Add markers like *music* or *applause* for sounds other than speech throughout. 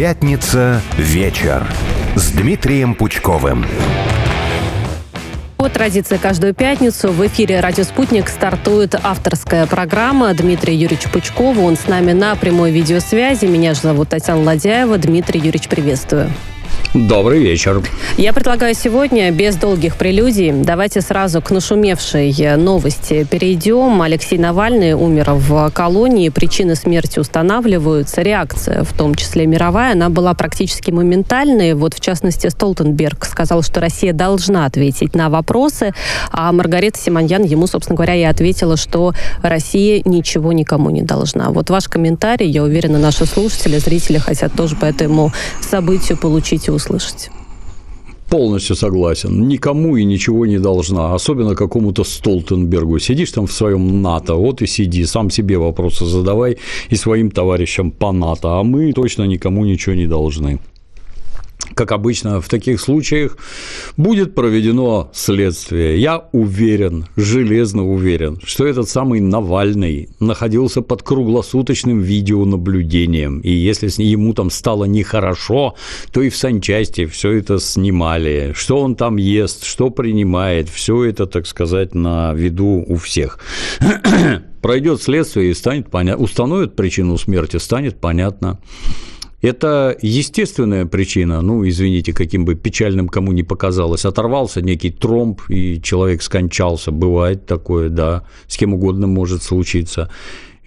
Пятница вечер с Дмитрием Пучковым. По традиции каждую пятницу в эфире «Радио Спутник» стартует авторская программа Дмитрия Юрьевича Пучкова. Он с нами на прямой видеосвязи. Меня же зовут Татьяна Ладяева. Дмитрий Юрьевич, приветствую. Добрый вечер. Я предлагаю сегодня, без долгих прелюдий, давайте сразу к нашумевшей новости перейдем. Алексей Навальный умер в колонии, причины смерти устанавливаются, реакция, в том числе мировая, она была практически моментальной. Вот, в частности, Столтенберг сказал, что Россия должна ответить на вопросы, а Маргарита Симоньян ему, собственно говоря, и ответила, что Россия ничего никому не должна. Вот ваш комментарий, я уверена, наши слушатели, зрители хотят тоже по этому событию получить и услышать. Полностью согласен. Никому и ничего не должна, особенно какому-то Столтенбергу. Сидишь там в своем НАТО, вот и сиди, сам себе вопросы задавай и своим товарищам по НАТО, а мы точно никому ничего не должны как обычно в таких случаях, будет проведено следствие. Я уверен, железно уверен, что этот самый Навальный находился под круглосуточным видеонаблюдением, и если ему там стало нехорошо, то и в санчасти все это снимали, что он там ест, что принимает, все это, так сказать, на виду у всех *clears throat* пройдет следствие и станет понятно, установят причину смерти, станет понятно. Это естественная причина, ну, извините, каким бы печальным кому ни показалось, оторвался некий тромб, и человек скончался, бывает такое, да, с кем угодно может случиться.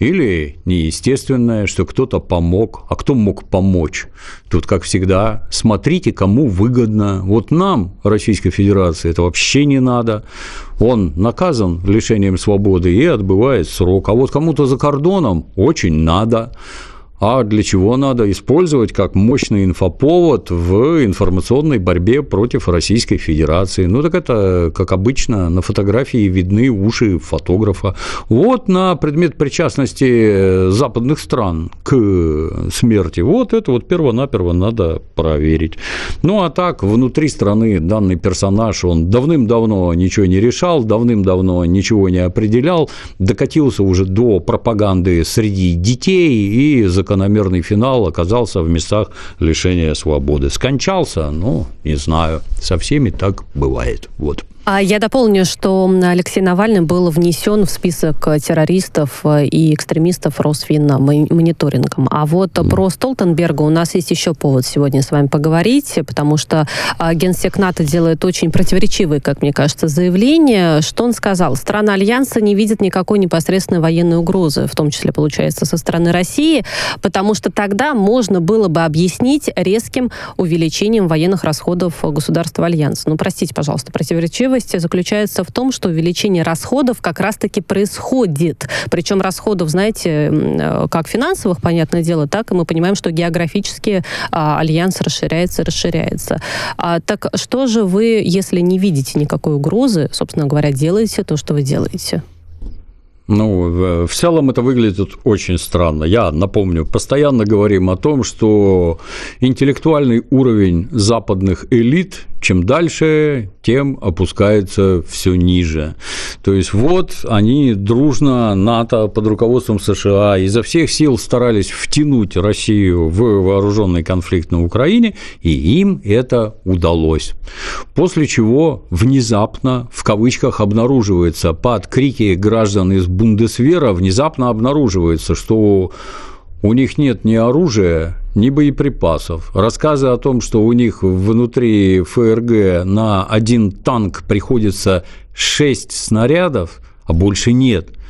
Или неестественное, что кто-то помог, а кто мог помочь? Тут, как всегда, смотрите, кому выгодно. Вот нам, Российской Федерации, это вообще не надо. Он наказан лишением свободы и отбывает срок. А вот кому-то за кордоном очень надо а для чего надо использовать как мощный инфоповод в информационной борьбе против Российской Федерации. Ну, так это, как обычно, на фотографии видны уши фотографа. Вот на предмет причастности западных стран к смерти. Вот это вот перво-наперво надо проверить. Ну, а так, внутри страны данный персонаж, он давным-давно ничего не решал, давным-давно ничего не определял, докатился уже до пропаганды среди детей и закон закономерный финал оказался в местах лишения свободы. Скончался? Ну, не знаю. Со всеми так бывает. Вот. А я дополню, что Алексей Навальный был внесен в список террористов э, и экстремистов Росфина мониторингом. А вот mm. про Столтенберга у нас есть еще повод сегодня с вами поговорить, потому что а, генсек НАТО делает очень противоречивые, как мне кажется, заявления. Что он сказал? Страна Альянса не видит никакой непосредственной военной угрозы, в том числе, получается, со стороны России, потому что тогда можно было бы объяснить резким увеличением военных расходов государства Альянса. Ну, простите, пожалуйста, противоречивые справедливости заключается в том, что увеличение расходов как раз-таки происходит. Причем расходов, знаете, э, как финансовых, понятное дело, так и мы понимаем, что географически а, альянс расширяется, расширяется. А, так что же вы, если не видите никакой угрозы, собственно говоря, делаете то, что вы делаете? Ну, в целом это выглядит очень странно. Я напомню, постоянно говорим о том, что интеллектуальный уровень западных элит чем дальше, тем опускается все ниже. То есть вот они дружно, НАТО под руководством США изо всех сил старались втянуть Россию в вооруженный конфликт на Украине, и им это удалось. После чего внезапно, в кавычках, обнаруживается под крики граждан из Бундесвера, внезапно обнаруживается, что у них нет ни оружия, ни боеприпасов. Рассказы о том, что у них внутри ФРГ на один танк приходится 6 снарядов, а больше нет –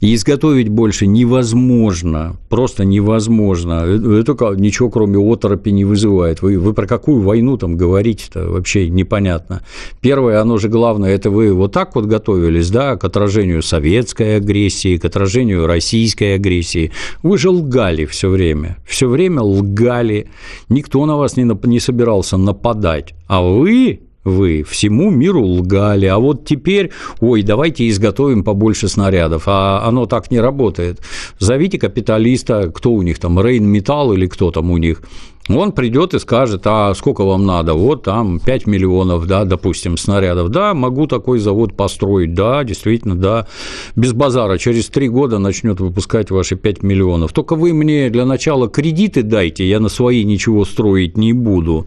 и изготовить больше невозможно, просто невозможно. Это ничего кроме оторопи не вызывает. Вы, вы про какую войну там говорите-то вообще непонятно. Первое, оно же главное, это вы вот так вот готовились, да, к отражению советской агрессии, к отражению российской агрессии. Вы же лгали все время, все время лгали. Никто на вас не, не собирался нападать, а вы вы всему миру лгали, а вот теперь, ой, давайте изготовим побольше снарядов, а оно так не работает. Зовите капиталиста, кто у них там, Рейн Металл или кто там у них, Он придет и скажет, а сколько вам надо? Вот там 5 миллионов, да, допустим, снарядов. Да, могу такой завод построить. Да, действительно, да. Без базара. Через три года начнет выпускать ваши 5 миллионов. Только вы мне для начала кредиты дайте, я на свои ничего строить не буду.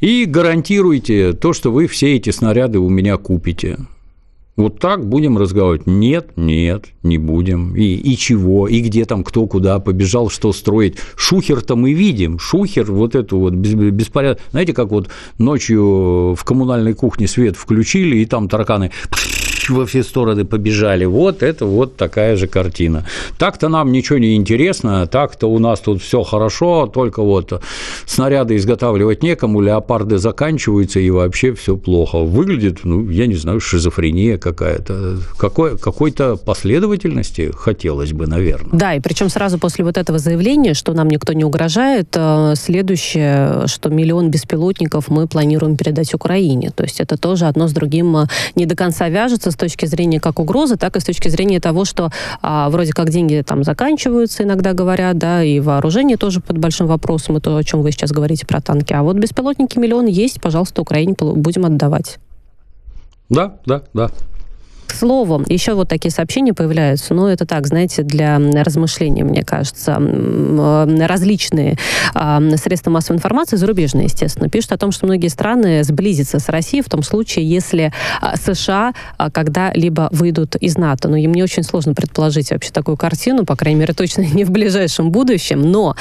И гарантируйте то, что вы все эти снаряды у меня купите. Вот так будем разговаривать? Нет, нет, не будем. И, и чего? И где там кто куда побежал, что строить? Шухер-то мы видим. Шухер, вот эту вот беспорядок. Знаете, как вот ночью в коммунальной кухне свет включили, и там тараканы во все стороны побежали. Вот это вот такая же картина. Так-то нам ничего не интересно, так-то у нас тут все хорошо, только вот снаряды изготавливать некому, леопарды заканчиваются, и вообще все плохо. Выглядит, ну, я не знаю, шизофрения какая-то. Какой, какой-то последовательности хотелось бы, наверное. Да, и причем сразу после вот этого заявления, что нам никто не угрожает, э, следующее, что миллион беспилотников мы планируем передать Украине. То есть это тоже одно с другим э, не до конца вяжется с точки зрения как угрозы, так и с точки зрения того, что а, вроде как деньги там заканчиваются, иногда говорят, да, и вооружение тоже под большим вопросом, и то, о чем вы сейчас говорите про танки. А вот беспилотники миллион есть, пожалуйста, Украине будем отдавать. Да, да, да. К слову, еще вот такие сообщения появляются, но это так, знаете, для размышления, мне кажется. Э, различные а, средства массовой информации, зарубежные, естественно, пишут о том, что многие страны сблизятся с Россией в том случае, если а, США а, когда-либо выйдут из НАТО. Но и мне очень сложно предположить вообще такую картину, по крайней мере, точно *laughs* не в ближайшем будущем. Но,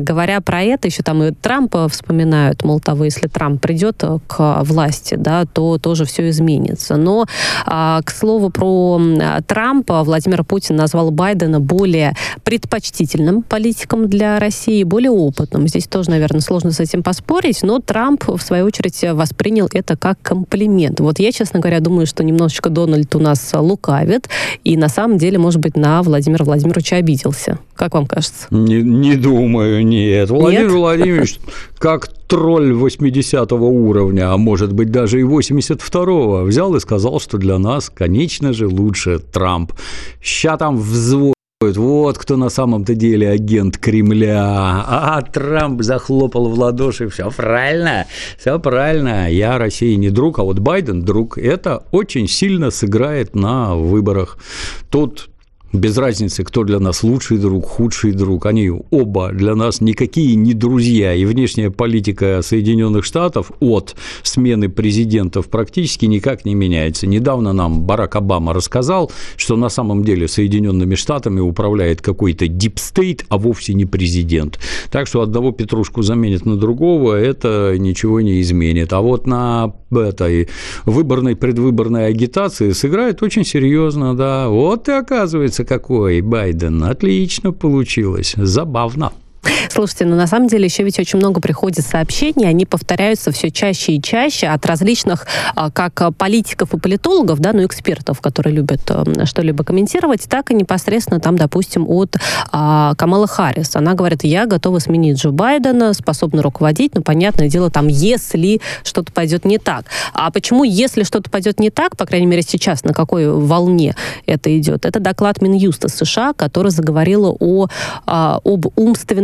говоря про это, еще там и Трампа вспоминают, мол, того, если Трамп придет к власти, да, то тоже все изменится. Но, к слову про Трампа, Владимир Путин назвал Байдена более предпочтительным политиком для России, более опытным. Здесь тоже, наверное, сложно с этим поспорить, но Трамп, в свою очередь, воспринял это как комплимент. Вот я, честно говоря, думаю, что немножечко Дональд у нас лукавит, и на самом деле, может быть, на Владимира Владимировича обиделся. Как вам кажется? Не, не думаю, нет. Владимир нет? Владимирович, *laughs* как тролль 80 уровня, а может быть даже и 82-го, взял и сказал, что для нас, конечно же, лучше Трамп. Ща там взвод вот кто на самом-то деле агент Кремля. А Трамп захлопал в ладоши. Все правильно, все правильно. Я России не друг, а вот Байден друг. Это очень сильно сыграет на выборах. Тут без разницы, кто для нас лучший друг, худший друг, они оба для нас никакие не друзья. И внешняя политика Соединенных Штатов от смены президентов практически никак не меняется. Недавно нам Барак Обама рассказал, что на самом деле Соединенными Штатами управляет какой-то deep state, а вовсе не президент. Так что одного Петрушку заменит на другого, это ничего не изменит. А вот на этой выборной предвыборной агитации сыграет очень серьезно, да. Вот и оказывается, какой Байден. Отлично получилось. Забавно. Слушайте, ну на самом деле еще ведь очень много приходит сообщений, они повторяются все чаще и чаще от различных а, как политиков и политологов, да, ну экспертов, которые любят э, что-либо комментировать, так и непосредственно там, допустим, от а, Камала Харрис. Она говорит, я готова сменить Джо Байдена, способна руководить, но понятное дело, там, если что-то пойдет не так. А почему, если что-то пойдет не так, по крайней мере сейчас, на какой волне это идет? Это доклад Минюста США, который заговорила о, а, об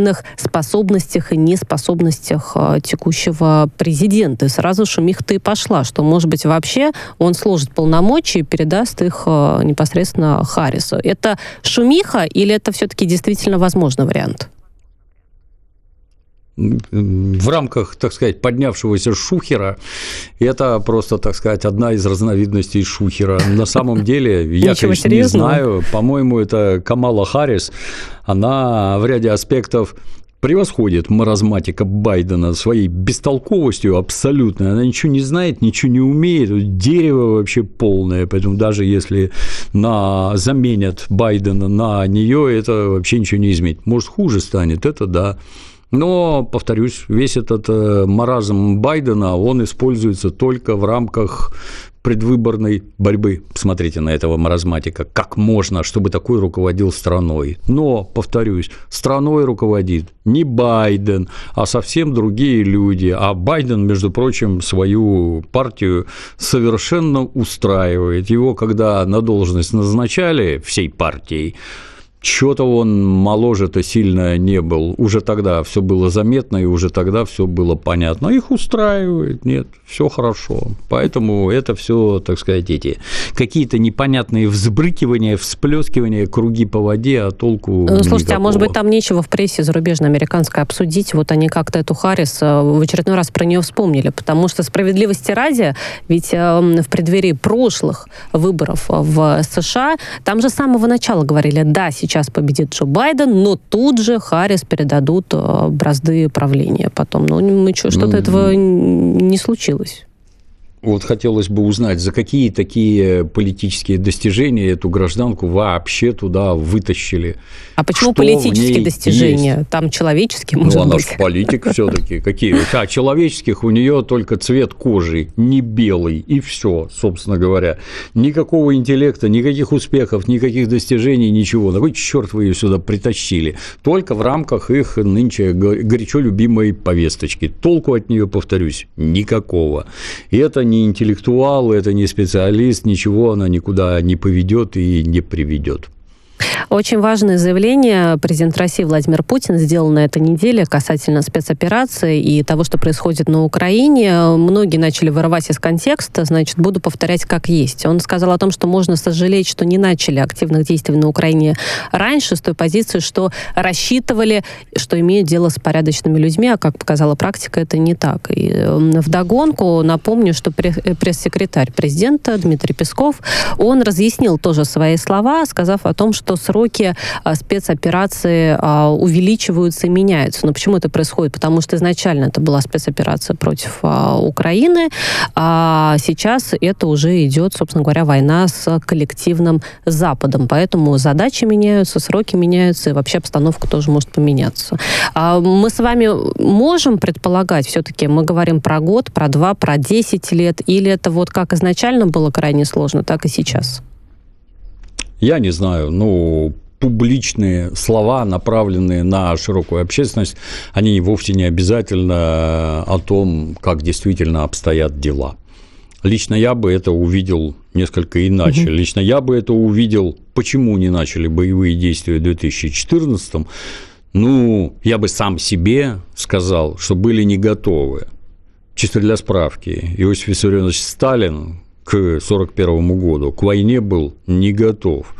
умственных способностях и неспособностях а, текущего президента. И сразу шумиха-то и пошла, что, может быть, вообще он сложит полномочия и передаст их а, непосредственно Харрису. Это шумиха или это все-таки действительно возможный вариант? В рамках, так сказать, поднявшегося шухера, это просто, так сказать, одна из разновидностей шухера. На самом деле, я, конечно, не знаю, по-моему, это Камала Харрис, она в ряде аспектов превосходит маразматика Байдена своей бестолковостью абсолютно. Она ничего не знает, ничего не умеет, дерево вообще полное, поэтому даже если на, заменят Байдена на нее, это вообще ничего не изменит. Может, хуже станет, это да. Но, повторюсь, весь этот э, маразм Байдена, он используется только в рамках предвыборной борьбы. Посмотрите на этого маразматика. Как можно, чтобы такой руководил страной? Но, повторюсь, страной руководит не Байден, а совсем другие люди. А Байден, между прочим, свою партию совершенно устраивает. Его, когда на должность назначали всей партией, что-то он моложе-то сильно не был. Уже тогда все было заметно, и уже тогда все было понятно. Их устраивает, нет, все хорошо. Поэтому это все, так сказать, эти какие-то непонятные взбрыкивания, всплескивания, круги по воде, а толку ну, Слушайте, никакого. а может быть там нечего в прессе зарубежной американской обсудить? Вот они как-то эту Харрис э, в очередной раз про нее вспомнили, потому что справедливости ради, ведь э, в преддверии прошлых выборов в США там же с самого начала говорили, да, сейчас сейчас победит Джо Байден, но тут же Харрис передадут э, бразды правления потом. Ну, мы что-то ну, этого не случилось. Вот хотелось бы узнать, за какие такие политические достижения эту гражданку вообще туда вытащили. А почему Что политические достижения? Есть? Там человеческие, может ну, она быть. же политик все-таки. Какие? А человеческих у нее только цвет кожи, не белый, и все, собственно говоря. Никакого интеллекта, никаких успехов, никаких достижений, ничего. На кой черт вы ее сюда притащили? Только в рамках их нынче горячо любимой повесточки. Толку от нее, повторюсь, никакого. И это не не интеллектуал, это не специалист, ничего она никуда не поведет и не приведет. Очень важное заявление президент России Владимир Путин сделал на этой неделе касательно спецоперации и того, что происходит на Украине. Многие начали вырывать из контекста, значит, буду повторять как есть. Он сказал о том, что можно сожалеть, что не начали активных действий на Украине раньше, с той позиции, что рассчитывали, что имеют дело с порядочными людьми, а как показала практика, это не так. И вдогонку напомню, что пресс-секретарь президента Дмитрий Песков, он разъяснил тоже свои слова, сказав о том, что сроки а, спецоперации а, увеличиваются и меняются. Но почему это происходит? Потому что изначально это была спецоперация против а, Украины, а сейчас это уже идет, собственно говоря, война с коллективным Западом. Поэтому задачи меняются, сроки меняются, и вообще обстановка тоже может поменяться. Мы с вами можем предполагать, все-таки мы говорим про год, про два, про десять лет, или это вот как изначально было крайне сложно, так и сейчас? Я не знаю, ну, публичные слова, направленные на широкую общественность, они вовсе не обязательно о том, как действительно обстоят дела. Лично я бы это увидел несколько иначе. Угу. Лично я бы это увидел, почему не начали боевые действия в 2014 ну, я бы сам себе сказал, что были не готовы. Чисто для справки, Иосиф Виссарионович Сталин к 1941 году к войне был не готов.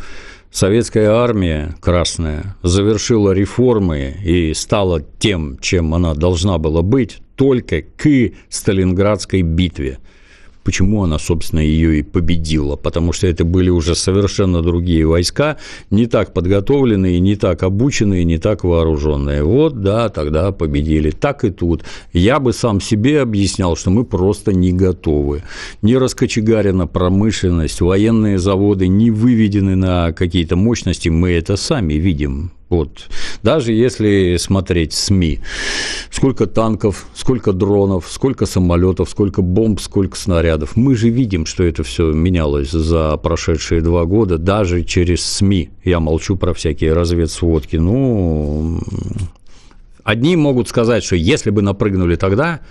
Советская армия красная завершила реформы и стала тем, чем она должна была быть, только к Сталинградской битве – Почему она, собственно, ее и победила? Потому что это были уже совершенно другие войска, не так подготовленные, не так обученные, не так вооруженные. Вот, да, тогда победили. Так и тут. Я бы сам себе объяснял, что мы просто не готовы. Не раскочегарена промышленность, военные заводы не выведены на какие-то мощности, мы это сами видим. Вот. Даже если смотреть СМИ, сколько танков, сколько дронов, сколько самолетов, сколько бомб, сколько снарядов. Мы же видим, что это все менялось за прошедшие два года, даже через СМИ. Я молчу про всякие разведсводки. Ну, одни могут сказать, что если бы напрыгнули тогда,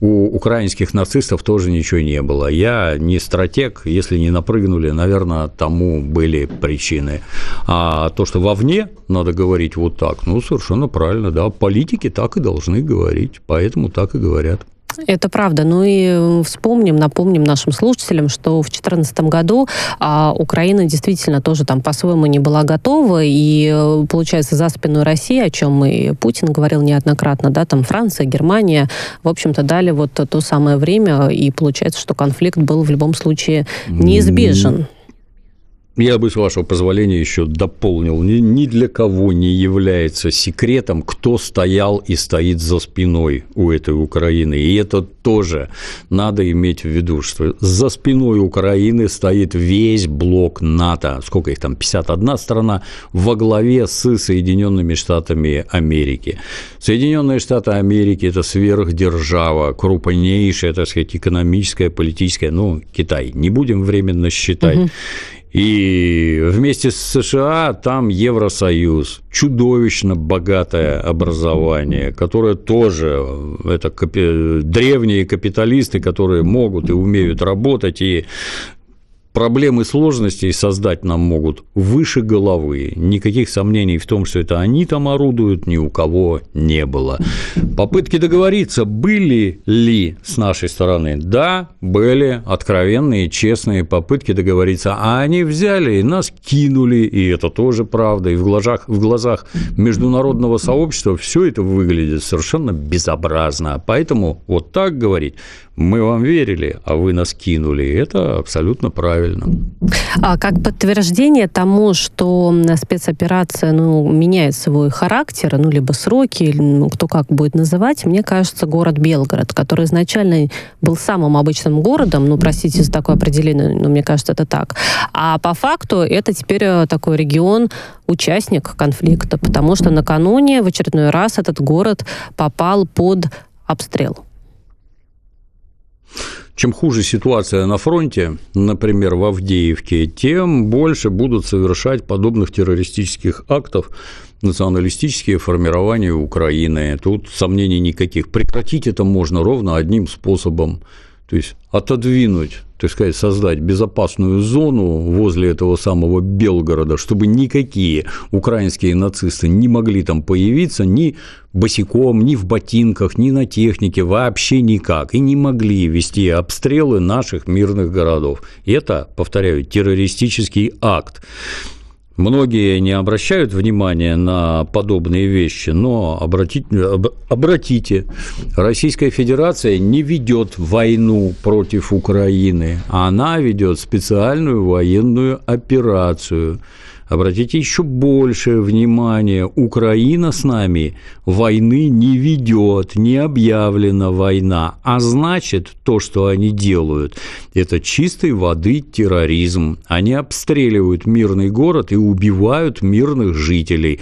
у украинских нацистов тоже ничего не было. Я не стратег, если не напрыгнули, наверное, тому были причины. А то, что вовне надо говорить вот так, ну, совершенно правильно, да, политики так и должны говорить, поэтому так и говорят. Это правда. Ну и э, вспомним, напомним нашим слушателям, что в 2014 году а, Украина действительно тоже там по-своему не была готова, и, э, получается, за спиной России, о чем и Путин говорил неоднократно, да, там Франция, Германия, в общем-то, дали вот то самое время, и получается, что конфликт был в любом случае неизбежен. Я бы, с вашего позволения, еще дополнил. Ни, ни для кого не является секретом, кто стоял и стоит за спиной у этой Украины. И это тоже надо иметь в виду, что за спиной Украины стоит весь блок НАТО. Сколько их там? 51 страна во главе с Соединенными Штатами Америки. Соединенные Штаты Америки – это сверхдержава, крупнейшая, так сказать, экономическая, политическая, ну, Китай. Не будем временно считать. Угу. И вместе с США там Евросоюз, чудовищно богатое образование, которое тоже это капи... древние капиталисты, которые могут и умеют работать и проблем и сложностей создать нам могут выше головы. Никаких сомнений в том, что это они там орудуют, ни у кого не было. Попытки договориться были ли с нашей стороны? Да, были откровенные, честные попытки договориться, а они взяли и нас кинули, и это тоже правда. И в глазах, в глазах международного сообщества все это выглядит совершенно безобразно. Поэтому вот так говорить мы вам верили, а вы нас кинули. Это абсолютно правильно. А как подтверждение тому, что спецоперация ну, меняет свой характер, ну, либо сроки, ну, кто как будет называть, мне кажется, город Белгород, который изначально был самым обычным городом, ну, простите за такое определение, но мне кажется, это так. А по факту это теперь э, такой регион, участник конфликта, потому что накануне в очередной раз этот город попал под обстрел. Чем хуже ситуация на фронте, например, в Авдеевке, тем больше будут совершать подобных террористических актов националистические формирования Украины. Тут сомнений никаких. Прекратить это можно ровно одним способом. То есть отодвинуть так сказать, создать безопасную зону возле этого самого Белгорода, чтобы никакие украинские нацисты не могли там появиться ни босиком, ни в ботинках, ни на технике, вообще никак, и не могли вести обстрелы наших мирных городов. Это, повторяю, террористический акт. Многие не обращают внимания на подобные вещи, но обратите, обратите, Российская Федерация не ведет войну против Украины, она ведет специальную военную операцию – Обратите еще больше внимания, Украина с нами войны не ведет, не объявлена война, а значит, то, что они делают, это чистой воды терроризм. Они обстреливают мирный город и убивают мирных жителей.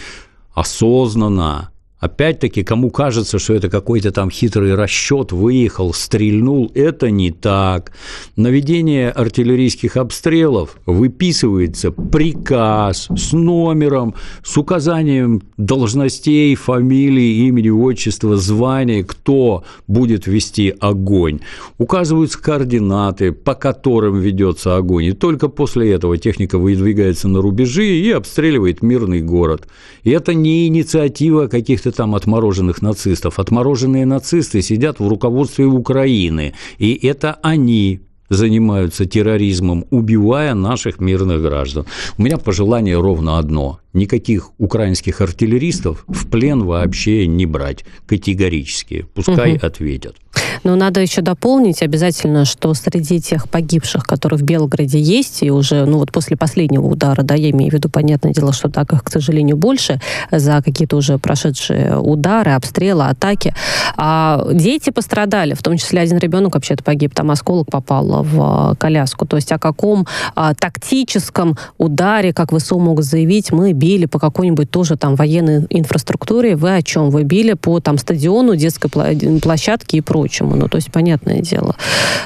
Осознанно, Опять-таки, кому кажется, что это какой-то там хитрый расчет, выехал, стрельнул, это не так. На ведение артиллерийских обстрелов выписывается приказ с номером, с указанием должностей, фамилии, имени, отчества, звания, кто будет вести огонь. Указываются координаты, по которым ведется огонь. И только после этого техника выдвигается на рубежи и обстреливает мирный город. И это не инициатива каких-то каких-то там отмороженных нацистов. Отмороженные нацисты сидят в руководстве Украины, и это они занимаются терроризмом, убивая наших мирных граждан. У меня пожелание ровно одно. Никаких украинских артиллеристов в плен вообще не брать категорически. Пускай угу. ответят. Но надо еще дополнить обязательно, что среди тех погибших, которые в Белгороде есть, и уже, ну вот после последнего удара, да, я имею в виду, понятное дело, что так их, к сожалению, больше за какие-то уже прошедшие удары, обстрелы, атаки. А дети пострадали, в том числе один ребенок вообще-то погиб, там осколок попал в а, коляску. То есть о каком а, тактическом ударе, как ВСУ могут заявить, мы били по какой-нибудь тоже там военной инфраструктуре, вы о чем? Вы били по там стадиону, детской площадке и прочему. Ну, то есть, понятное дело,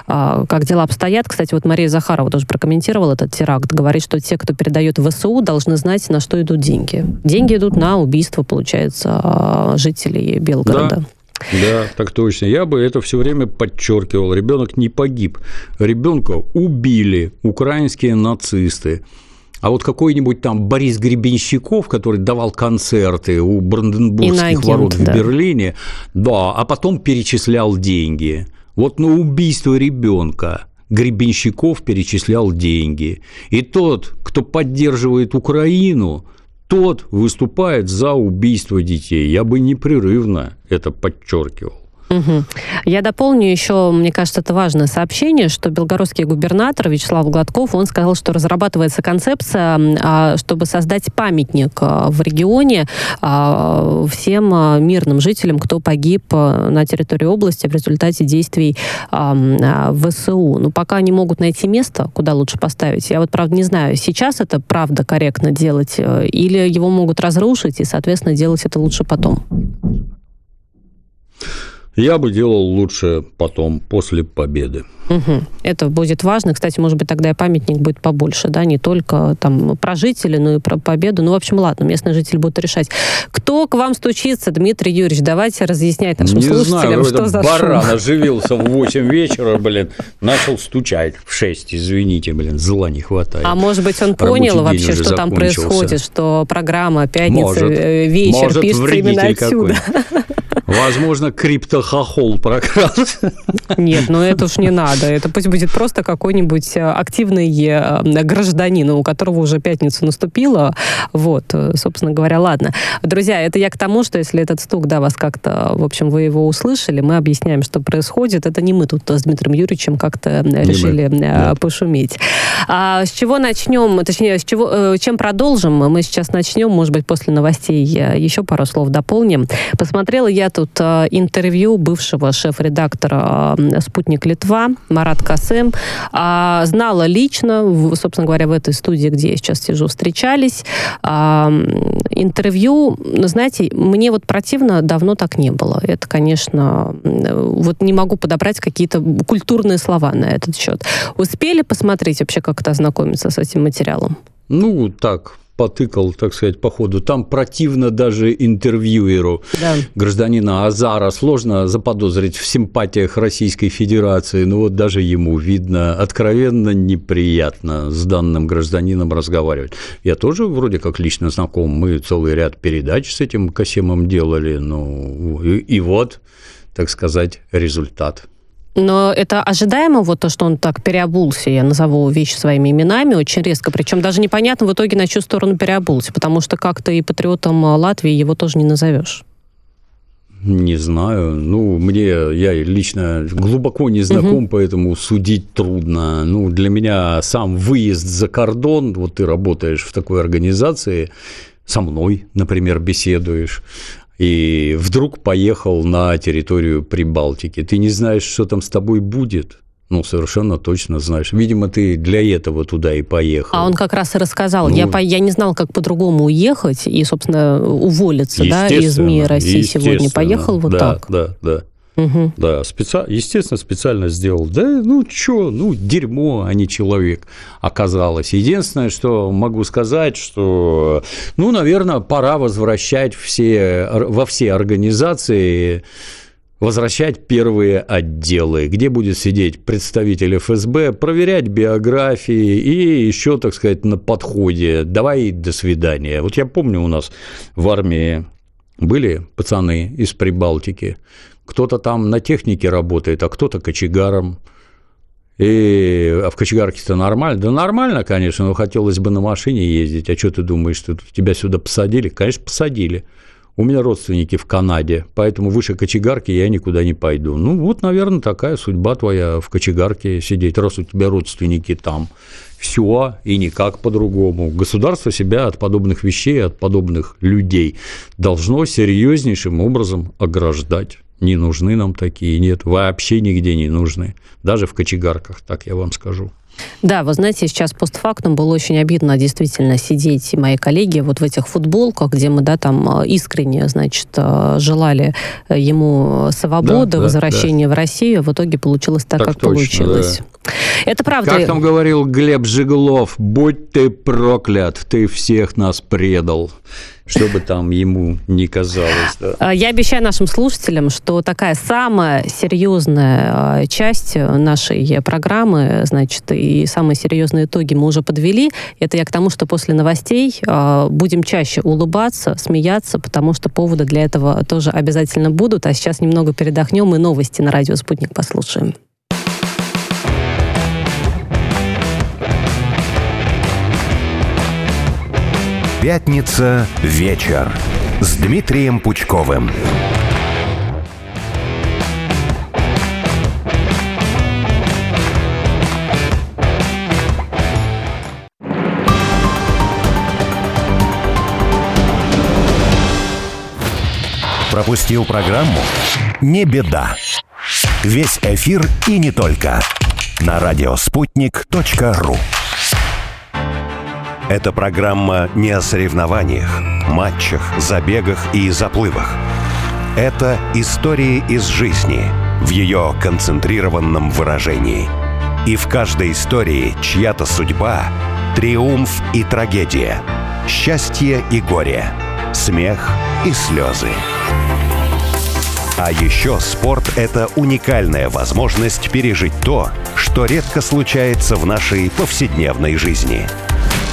а, как дела обстоят. Кстати, вот Мария Захарова тоже прокомментировала этот теракт. Говорит, что те, кто передает ВСУ, должны знать, на что идут деньги. Деньги идут на убийство, получается, а, жителей Белгорода. Да. Да, так точно. Я бы это все время подчеркивал. Ребенок не погиб. Ребенка убили украинские нацисты. А вот какой-нибудь там Борис Гребенщиков, который давал концерты у Бранденбургских ворот в да. Берлине, да, а потом перечислял деньги. Вот на убийство ребенка Гребенщиков перечислял деньги. И тот, кто поддерживает Украину, тот выступает за убийство детей. Я бы непрерывно это подчеркивал. Угу. Я дополню еще, мне кажется, это важное сообщение, что белгородский губернатор Вячеслав Гладков, он сказал, что разрабатывается концепция, а, чтобы создать памятник а, в регионе а, всем мирным жителям, кто погиб на территории области в результате действий ВСУ. Но пока не могут найти место, куда лучше поставить. Я вот, правда, не знаю, сейчас это правда корректно делать, э, или его могут разрушить, и, соответственно, делать это лучше потом. Я бы делал лучше потом, после победы. Угу. Это будет важно. Кстати, может быть, тогда и памятник будет побольше, да, не только там про жителей, но и про победу. Ну, в общем, ладно, местные жители будут решать. Кто к вам стучится, Дмитрий Юрьевич? Давайте разъяснять нашим не слушателям, знаю, что за баран шум. оживился в 8 вечера, блин, начал стучать в 6, извините, блин, зла не хватает. А может быть, он Рабочий понял вообще, что там происходит, что программа «Пятница», Может. э, вечер Может, пишется именно отсюда. какой. Возможно, криптохохол прокрался. Нет, ну это уж не надо. Это пусть будет просто какой-нибудь э, активный э, гражданин, у которого уже пятница наступила. Вот, э, собственно говоря, ладно. Друзья, это я к тому, что если этот стук, да, вас как-то, в общем, вы его услышали, мы объясняем, что происходит. Это не мы тут с Дмитрием Юрьевичем как-то э, решили мы, э, пошуметь. А с чего начнем, точнее, с чего, э, чем продолжим? Мы сейчас начнем, может быть, после новостей э, еще пару слов дополним. Посмотрела я тут э, интервью бывшего шеф-редактора э, «Спутник Литва» Марат Касем. А, Знала лично, собственно говоря, в этой студии, где я сейчас сижу, встречались. А, Интервью, знаете, мне вот противно давно так не было. Это, конечно, вот не могу подобрать какие-то культурные слова на этот счет. Успели посмотреть вообще, как-то ознакомиться с этим материалом? Ну, так, потыкал, так сказать, по ходу. Там противно даже интервьюеру Да. гражданина Азара. Сложно заподозрить в симпатиях Российской Федерации, но вот даже ему видно откровенно неприятно с данным гражданином разговаривать. Я тоже вроде как лично знаком, мы целый ряд передач с этим Касемом делали, ну и, и вот, так сказать, результат. Но это ожидаемо, вот то, что он так переобулся, я назову вещи своими именами, очень резко. Причем даже непонятно в итоге, на чью сторону переобулся, потому что как-то и патриотом э, Латвии его тоже не назовешь. Не знаю. Ну, мне, я лично глубоко не знаком, поэтому судить трудно. Ну, для меня сам выезд за кордон, вот ты работаешь в такой организации, со мной, например, беседуешь, и вдруг поехал на территорию Прибалтики. Ты не знаешь, что там с тобой будет. Ну, совершенно точно знаешь. Видимо, ты для этого туда и поехал. А он как раз и рассказал. Ну, я, по- я не знал, как по-другому уехать и, собственно, уволиться да, из МИ России сегодня. Поехал вот да, так. Да, да. Мгм. Да, специ... естественно, специально сделал. Да, ну чё, ну дерьмо, а не человек оказалось. Единственное, что могу сказать, что, ну, наверное, пора возвращать все, во все организации возвращать первые отделы, где будет сидеть представитель ФСБ, проверять биографии и еще, так сказать, на подходе. Давай до свидания. Вот я помню, у нас в армии были пацаны из Прибалтики. Кто-то там на технике работает, а кто-то кочегаром. И, а в кочегарке-то нормально? Да нормально, конечно, но хотелось бы на машине ездить. А что ты думаешь, что тебя сюда посадили? Конечно, посадили. У меня родственники в Канаде, поэтому выше кочегарки я никуда не пойду. Ну, вот, наверное, такая судьба твоя в кочегарке сидеть, раз у тебя родственники там. Все, и никак по-другому. Государство себя от подобных вещей, от подобных людей должно серьезнейшим образом ограждать. Не нужны нам такие, нет, вообще нигде не нужны. Даже в кочегарках, так я вам скажу. Да, вы знаете, сейчас постфактум было очень обидно действительно сидеть, и мои коллеги, вот в этих футболках, где мы, да, там э, искренне, значит, э, желали э, ему свободы, Да, да, возвращения в Россию, в итоге получилось так, Так как точно, получилось. Это правда. Как там говорил Глеб Жиглов, будь ты проклят, ты всех нас предал. Что бы там ему ни казалось. Да. А, Я обещаю нашим слушателям, что такая самая серьезная а, часть нашей программы, значит, и самые серьезные итоги мы уже подвели. Это я к тому, что после новостей а, будем чаще улыбаться, смеяться, потому что поводы для этого тоже обязательно будут. А сейчас немного передохнем и новости на радио «Спутник» послушаем. Пятница вечер с Дмитрием Пучковым. Пропустил программу? Не беда. Весь эфир и не только. На радиоспутник.ру Эта программа не о соревнованиях, матчах, забегах и заплывах. – это истории из жизни в ее концентрированном выражении. И в каждой истории чья-то судьба – триумф и трагедия, счастье и горе, смех и слезы. А еще спорт – это уникальная возможность пережить то, что редко случается в нашей повседневной жизни.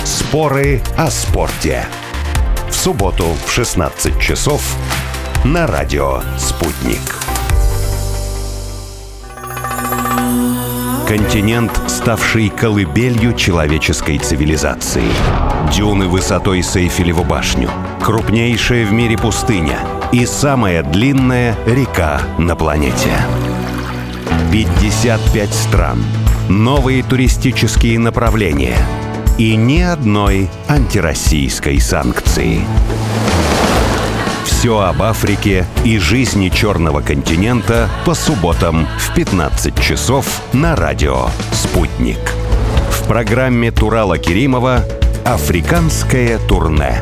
Споры о спорте. В субботу в 16 часов на радио «Спутник». Континент, ставший колыбелью человеческой цивилизации. Дюны высотой с Эйфелеву башню. Крупнейшая в мире пустыня. И самая длинная река на планете. 55 стран. Новые туристические направления. И ни одной антироссийской санкции. Все об Африке и жизни Черного континента по субботам в 15 часов на радио «Спутник». В программе Турала Керимова «Африканское турне».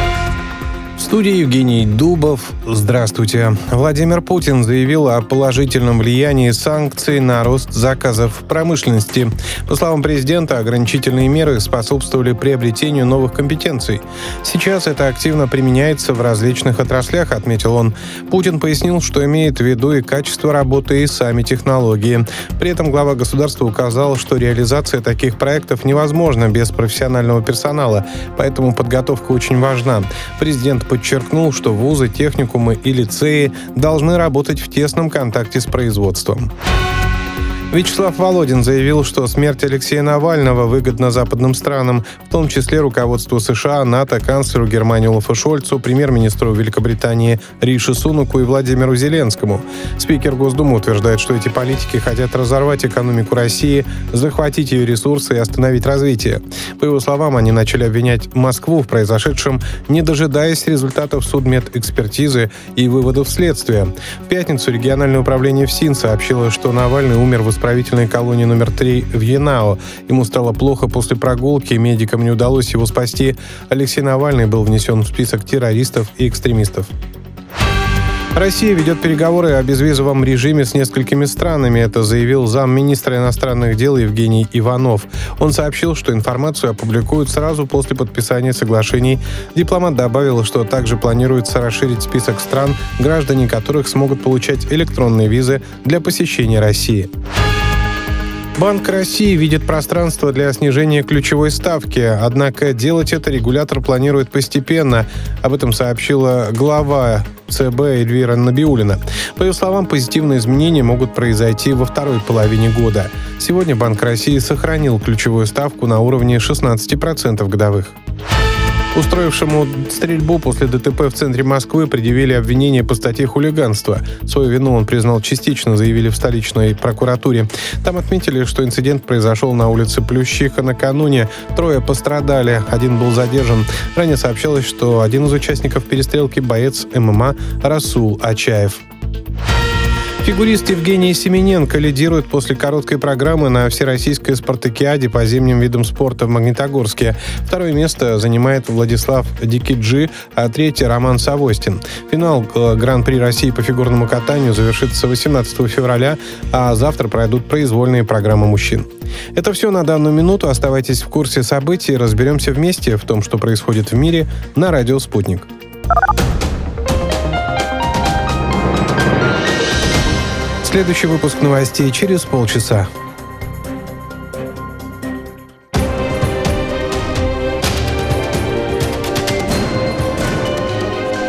В студии Евгений Дубов. Здравствуйте. Владимир Путин заявил о положительном влиянии санкций на рост заказов в промышленности. По словам президента, ограничительные меры способствовали приобретению новых компетенций. Сейчас это активно применяется в различных отраслях, отметил он. Путин пояснил, что имеет в виду и качество работы, и сами технологии. При этом глава государства указал, что реализация таких проектов невозможна без профессионального персонала, поэтому подготовка очень важна. Президент подчеркнул, что вузы, техникумы и лицеи должны работать в тесном контакте с производством. Вячеслав Володин заявил, что смерть Алексея Навального выгодна западным странам, в том числе руководству США, НАТО, канцлеру Германии Олафу Шольцу, премьер-министру Великобритании Риши Сунуку и Владимиру Зеленскому. Спикер Госдумы утверждает, что эти политики хотят разорвать экономику России, захватить ее ресурсы и остановить развитие. По его словам, они начали обвинять Москву в произошедшем, не дожидаясь результатов судмедэкспертизы и выводов следствия. В пятницу региональное управление ФСИН сообщило, что Навальный умер в исправительной колонии номер 3 в Янао. Ему стало плохо после прогулки, медикам не удалось его спасти. Алексей Навальный был внесен в список террористов и экстремистов. Россия ведет переговоры о безвизовом режиме с несколькими странами. Это заявил замминистра иностранных дел Евгений Иванов. Он сообщил, что информацию опубликуют сразу после подписания соглашений. Дипломат добавил, что также планируется расширить список стран, граждане которых смогут получать электронные визы для посещения России. Банк России видит пространство для снижения ключевой ставки, однако делать это регулятор планирует постепенно. Об этом сообщила глава ЦБ Эльвира Набиулина. По ее словам, позитивные изменения могут произойти во второй половине года. Сегодня Банк России сохранил ключевую ставку на уровне 16% годовых. Устроившему стрельбу после ДТП в центре Москвы предъявили обвинение по статье хулиганства. Свою вину он признал частично, заявили в столичной прокуратуре. Там отметили, что инцидент произошел на улице Плющиха накануне. Трое пострадали, один был задержан. Ранее сообщалось, что один из участников перестрелки боец ММА Расул Ачаев. Фигурист Евгений Семененко лидирует после короткой программы на Всероссийской спартакиаде по зимним видам спорта в Магнитогорске. Второе место занимает Владислав Дикиджи, а третье – Роман Савостин. Финал Гран-при России по фигурному катанию завершится 18 февраля, а завтра пройдут произвольные программы мужчин. Это все на данную минуту. Оставайтесь в курсе событий. Разберемся вместе в том, что происходит в мире на радио «Спутник». Следующий выпуск новостей через полчаса.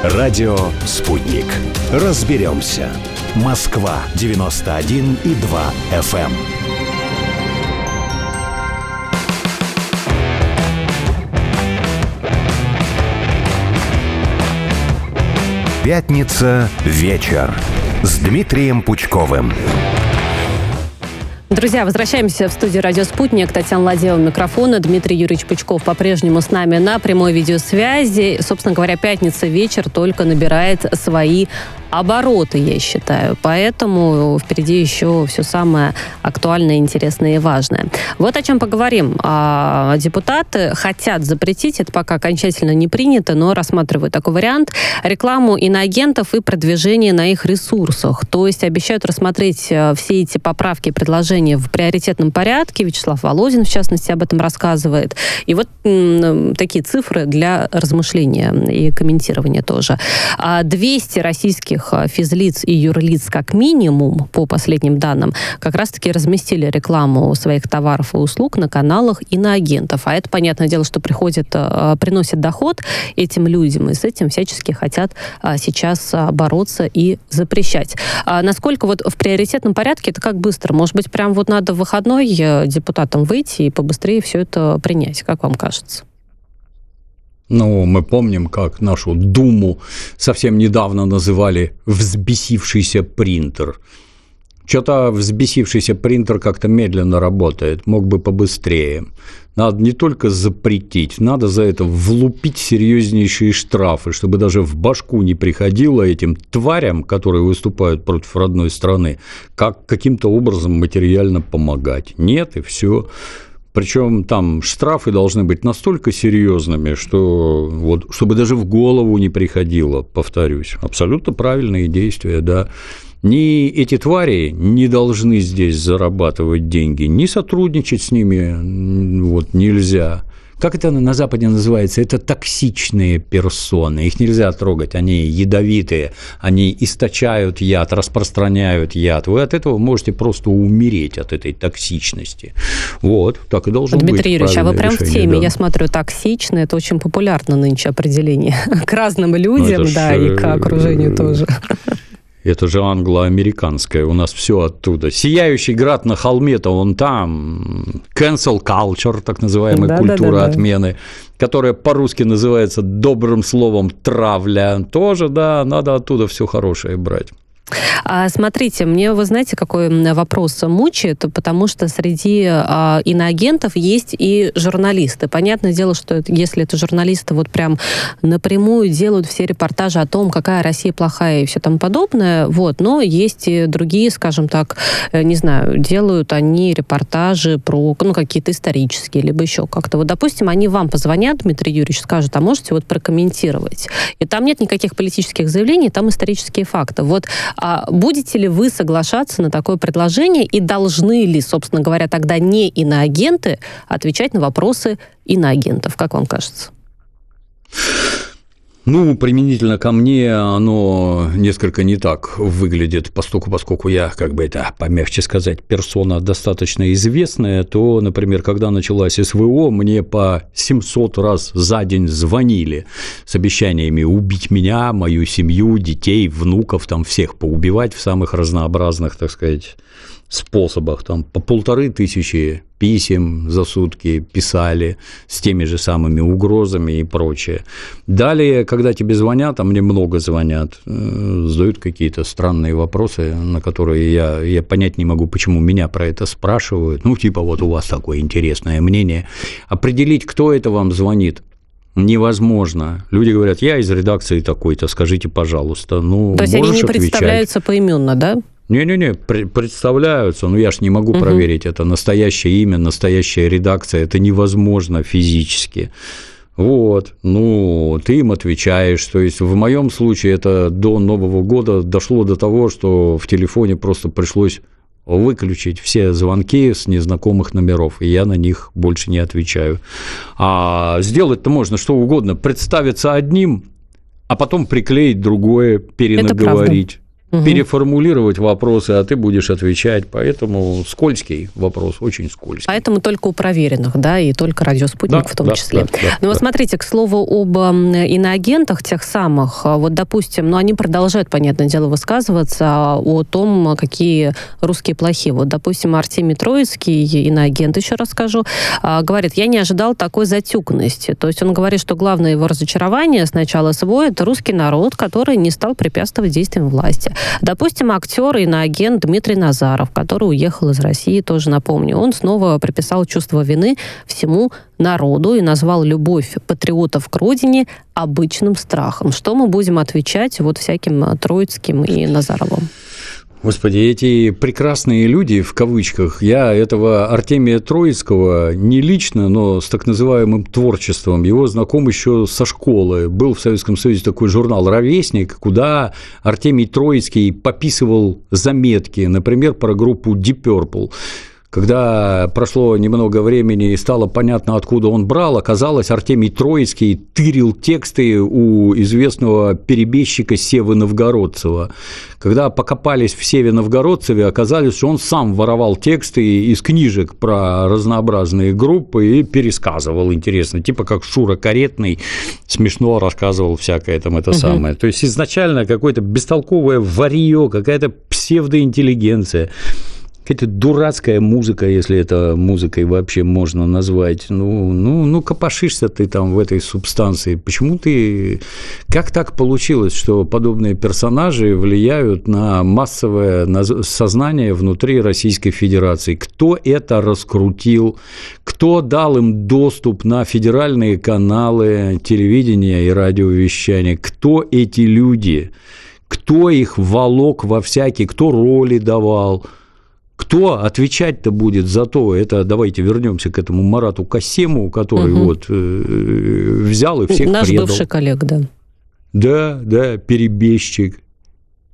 Радио «Спутник». Разберемся. Москва, 91 и 2 FM. Пятница вечер с Дмитрием Пучковым. Друзья, возвращаемся в студию «Радио Спутник». Татьяна Ладева микрофона. Дмитрий Юрьевич Пучков по-прежнему с нами на прямой видеосвязи. Собственно говоря, пятница вечер только набирает свои обороты, я считаю. Поэтому впереди еще все самое актуальное, интересное и важное. Вот о чем поговорим. А, депутаты хотят запретить, это пока окончательно не принято, но рассматривают такой вариант, рекламу иноагентов и продвижение на их ресурсах. То есть обещают рассмотреть э, все эти поправки и предложения в приоритетном порядке. Вячеслав Володин, в частности, об этом рассказывает. И вот такие цифры для размышления и комментирования тоже. 200 а российских э, физлиц и юрлиц как минимум, по последним данным, как раз-таки разместили рекламу своих товаров и услуг на каналах и на агентов. А это, понятное дело, что приходит, э, приносит доход этим людям, и с этим всячески хотят сейчас бороться и запрещать. А насколько вот в приоритетном порядке это как быстро? Может быть, прям вот надо в выходной депутатам выйти и побыстрее все это принять? Как вам кажется? Ну, мы помним, как нашу Думу совсем недавно называли «взбесившийся принтер». Что-то взбесившийся принтер как-то медленно работает, мог бы побыстрее. Надо не только запретить, надо за это влупить серьезнейшие штрафы, чтобы даже в башку не приходило этим тварям, которые выступают против родной страны, как каким-то образом материально помогать. Нет, и все. Причем там штрафы должны быть настолько серьезными, что вот, чтобы даже в голову не приходило, повторюсь. Абсолютно правильные действия, да. Ни эти твари не должны здесь зарабатывать деньги, ни сотрудничать с ними вот, нельзя как это на Западе называется? Это токсичные персоны. Их нельзя трогать, они ядовитые, они источают яд, распространяют яд. Вы от этого можете просто умереть от этой токсичности. Вот, так и должно Дмитрий быть. Дмитрий Юрьевич, а вы прям решение, в теме, да. я смотрю, токсичное, это очень популярно нынче определение. *laughs* К разным людям, ну, да, ж... и к окружению тоже. *laughs* Это же англо-американское, у нас все оттуда. Сияющий град на холме-то он там. Cancel culture, так называемая да, культура да, да, отмены, которая по-русски называется добрым словом травля. Тоже, да, надо оттуда все хорошее брать. А, смотрите, мне, вы знаете, какой вопрос мучает, потому что среди а, иноагентов есть и журналисты. Понятное дело, что это, если это журналисты вот прям напрямую делают все репортажи о том, какая Россия плохая и все там подобное, вот, но есть и другие, скажем так, э, не знаю, делают они репортажи про, ну, какие-то исторические, либо еще как-то. Вот, допустим, они вам позвонят, Дмитрий Юрьевич, скажут, а можете вот прокомментировать? И там нет никаких политических заявлений, там исторические факты. Вот а будете ли вы соглашаться на такое предложение и должны ли, собственно говоря, тогда не иноагенты отвечать на вопросы иноагентов? Как вам кажется? Ну, применительно ко мне оно несколько не так выглядит, поскольку, поскольку я, как бы это помягче сказать, персона достаточно известная, то, например, когда началась СВО, мне по 700 раз за день звонили с обещаниями убить меня, мою семью, детей, внуков, там всех поубивать в самых разнообразных, так сказать, способах, там по полторы тысячи писем за сутки писали с теми же самыми угрозами и прочее. Далее, когда тебе звонят, а мне много звонят, э, задают какие-то странные вопросы, на которые я, я понять не могу, почему меня про это спрашивают. Ну, типа, вот у вас такое интересное мнение. Определить, кто это вам звонит, невозможно. Люди говорят, я из редакции такой-то, скажите, пожалуйста. Ну, То есть они не отвечать. представляются поименно, да? Не-не-не, представляются, но я ж не могу угу. проверить, это настоящее имя, настоящая редакция, это невозможно физически. Вот, ну, ты им отвечаешь. То есть в моем случае это до Нового года дошло до того, что в телефоне просто пришлось выключить все звонки с незнакомых номеров, и я на них больше не отвечаю. А сделать-то можно что угодно, представиться одним, а потом приклеить другое, перенаговорить угу. переформулировать вопросы, а ты будешь отвечать. Поэтому скользкий вопрос, очень скользкий. Поэтому только у проверенных, да, и только радиоспутник да, в том да, числе. Да, да, ну вот смотрите, к слову об иноагентах тех самых, вот, допустим, ну они продолжают, понятное дело, высказываться о том, какие русские плохие. Вот, допустим, Артемий Троицкий, иноагент, еще расскажу, а, говорит, я не ожидал такой затюканности. То есть он говорит, что главное его разочарование с начала СВО – это русский народ, который не стал препятствовать действиям власти. Допустим, актер и иноагент Дмитрий Назаров, который уехал из России, тоже напомню, он снова приписал чувство вины всему народу и назвал любовь патриотов к родине обычным страхом. Что мы будем отвечать вот всяким Троицким и Назаровым? Господи, эти прекрасные люди, в кавычках, я этого Артемия Троицкого не лично, но с так называемым творчеством, его знаком еще со школы. Был в Советском Союзе такой журнал «Ровесник», куда Артемий Троицкий пописывал заметки, например, про группу Deep Purple. Когда прошло немного времени и стало понятно, откуда он брал, оказалось, Артемий Троицкий тырил тексты у известного перебежчика Севы Новгородцева. Когда покопались в Севе Новгородцеве, оказалось, что он сам воровал тексты из книжек про разнообразные группы и пересказывал, интересно, типа как Шура Каретный смешно рассказывал всякое там это угу. самое. То есть изначально какое-то бестолковое варье, какая-то псевдоинтеллигенция какая-то дурацкая музыка, если это музыкой вообще можно назвать. Ну, ну, ну, копошишься ты там в этой субстанции. Почему ты... Как так получилось, что подобные персонажи влияют на массовое сознание внутри Российской Федерации? Кто это раскрутил? Кто дал им доступ на федеральные каналы телевидения и радиовещания? Кто эти люди? Кто их волок во всякие, кто роли давал? Кто отвечать-то будет за то, это давайте вернемся к этому Марату Касему, который угу. вот э, взял и всех Наш предал. бывший коллег, да. Да, да, перебежчик.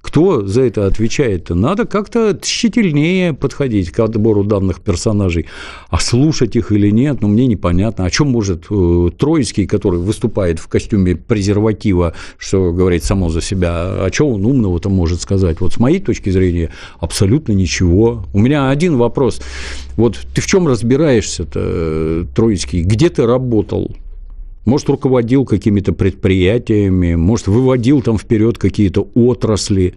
Кто за это отвечает-то? Надо как-то тщательнее подходить к отбору данных персонажей. А слушать их или нет, ну, мне непонятно. О чем может э, Троицкий, который выступает в костюме презерватива, что говорит само за себя, о чем он умного-то может сказать? Вот с моей точки зрения, абсолютно ничего. У меня один вопрос. Вот ты в чем разбираешься-то, э, Троицкий? Где ты работал? Может, руководил какими-то предприятиями, может, выводил там вперед какие-то отрасли,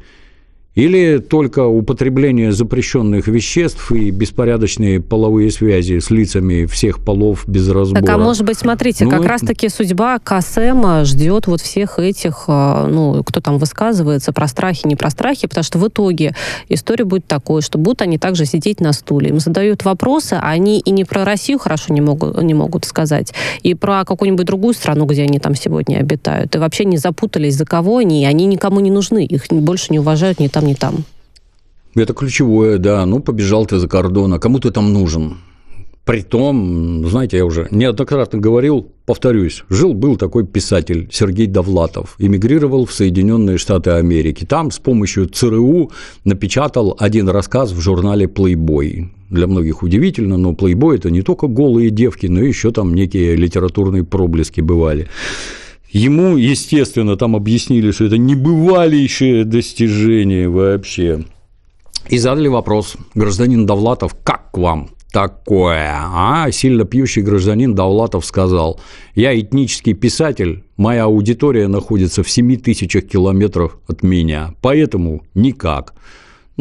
или только употребление запрещенных веществ и беспорядочные половые связи с лицами всех полов без разбора. Так, а может быть, смотрите, ну, как это... раз-таки судьба Касема ждет вот всех этих, а, ну, кто там высказывается про страхи, не про страхи, потому что в итоге история будет такой, что будут они также сидеть на стуле. Им задают вопросы, а они и не про Россию хорошо не могут, не могут сказать, и про какую-нибудь другую страну, где они там сегодня обитают, и вообще не запутались, за кого они, и они никому не нужны, их больше не уважают ни там там, не там. Это ключевое, да. Ну, побежал ты за кордон, а кому ты там нужен? Притом, знаете, я уже неоднократно говорил, повторюсь, жил-был такой писатель Сергей Довлатов, эмигрировал в Соединенные Штаты Америки. Там с помощью ЦРУ напечатал один рассказ в журнале Playboy. Для многих удивительно, но Playboy – это не только голые девки, но еще там некие литературные проблески бывали. Ему, естественно, там объяснили, что это небывалейшее достижение вообще. И задали вопрос, гражданин Довлатов, как к вам такое? А сильно пьющий гражданин Довлатов сказал, я этнический писатель, моя аудитория находится в 7 тысячах километров от меня, поэтому никак.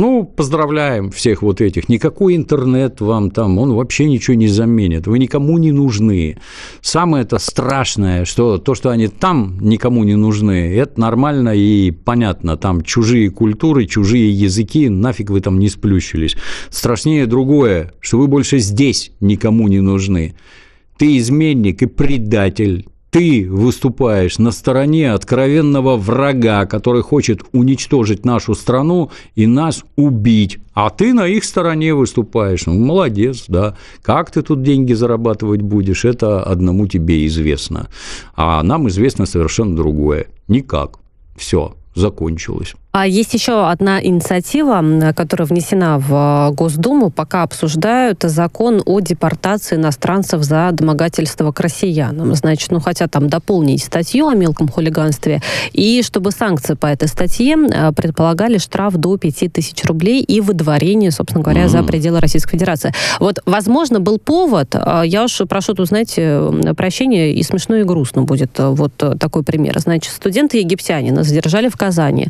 Ну, поздравляем всех вот этих. Никакой интернет вам там, он вообще ничего не заменит. Вы никому не нужны. Самое это страшное, что то, что они там никому не нужны, это нормально и понятно. Там чужие культуры, чужие языки, нафиг вы там не сплющились. Страшнее другое, что вы больше здесь никому не нужны. Ты изменник и предатель, ты выступаешь на стороне откровенного врага, который хочет уничтожить нашу страну и нас убить, а ты на их стороне выступаешь. Ну, молодец, да. Как ты тут деньги зарабатывать будешь, это одному тебе известно. А нам известно совершенно другое. Никак. Все, закончилось. А есть еще одна инициатива, которая внесена в э, Госдуму. Пока обсуждают закон о депортации иностранцев за домогательство к россиянам. Значит, ну хотят там дополнить статью о мелком хулиганстве. И чтобы санкции по этой статье э, предполагали штраф до 5000 рублей и выдворение, собственно говоря, mm-hmm. за пределы Российской Федерации. Вот, возможно, был повод, э, я уж прошу тут, знаете, прощения, и смешно, и грустно будет вот такой пример. Значит, студенты египтянина задержали в Казани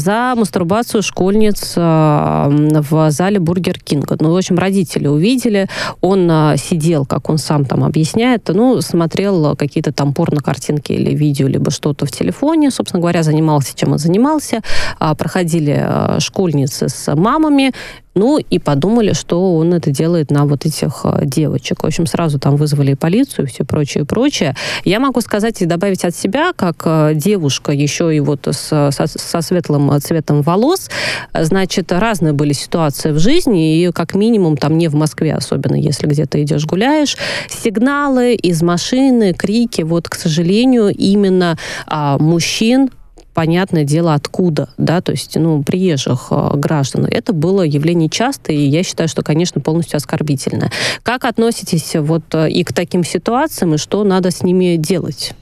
за мастурбацию школьниц в зале Бургер Кинга. Ну, в общем, родители увидели, он сидел, как он сам там объясняет, ну, смотрел какие-то там порно-картинки или видео, либо что-то в телефоне, собственно говоря, занимался, чем он занимался. Проходили школьницы с мамами, ну, и подумали, что он это делает на вот этих э, девочек. В общем, сразу там вызвали полицию и все прочее, прочее. Я могу сказать и добавить от себя, как э, девушка еще и вот с, со, со светлым цветом волос, значит, разные были ситуации в жизни, и как минимум там не в Москве, особенно если где-то идешь гуляешь, сигналы из машины, крики, вот, к сожалению, именно а, мужчин понятное дело, откуда, да, то есть, ну, приезжих э, граждан. Это было явление частое, и я считаю, что, конечно, полностью оскорбительное. Как относитесь вот э, и к таким ситуациям, и что надо с ними делать?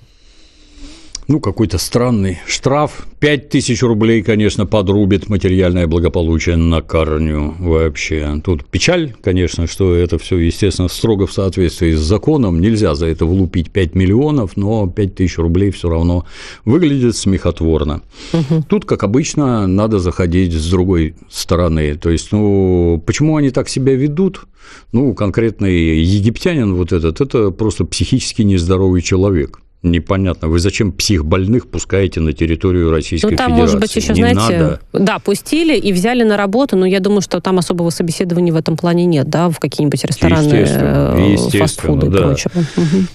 Ну, какой-то странный штраф. 5 тысяч рублей, конечно, подрубит материальное благополучие на корню вообще. Тут печаль, конечно, что это все, естественно, строго в соответствии с законом. Нельзя за это влупить 5 миллионов, но 5 тысяч рублей все равно выглядит смехотворно. Угу. Тут, как обычно, надо заходить с другой стороны. То есть, ну, почему они так себя ведут? Ну, конкретный египтянин вот этот, это просто психически нездоровый человек непонятно. Вы зачем психбольных пускаете на территорию Российской ну, там, Федерации? может быть, еще, Не знаете, надо. да, пустили и взяли на работу, но я думаю, что там особого собеседования в этом плане нет, да, в какие-нибудь рестораны, естественно, э, естественно, фастфуды да. и прочего. Угу.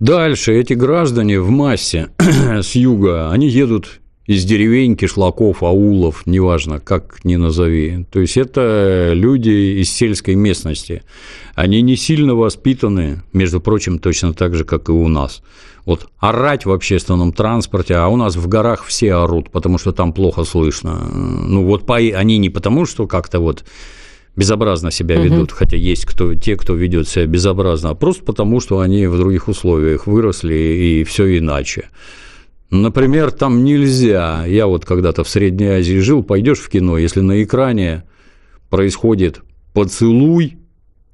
Дальше эти граждане в массе *clears throat* с юга, они едут из деревень, кишлаков, аулов, неважно, как ни назови. То есть это люди из сельской местности. Они не сильно воспитаны, между прочим, точно так же, как и у нас. Вот орать в общественном транспорте, а у нас в горах все орут, потому что там плохо слышно. Ну вот по, они не потому, что как-то вот безобразно себя ведут, угу. хотя есть кто, те, кто ведет себя безобразно, а просто потому, что они в других условиях выросли и все иначе. Например, там нельзя. Я вот когда-то в Средней Азии жил, пойдешь в кино, если на экране происходит поцелуй,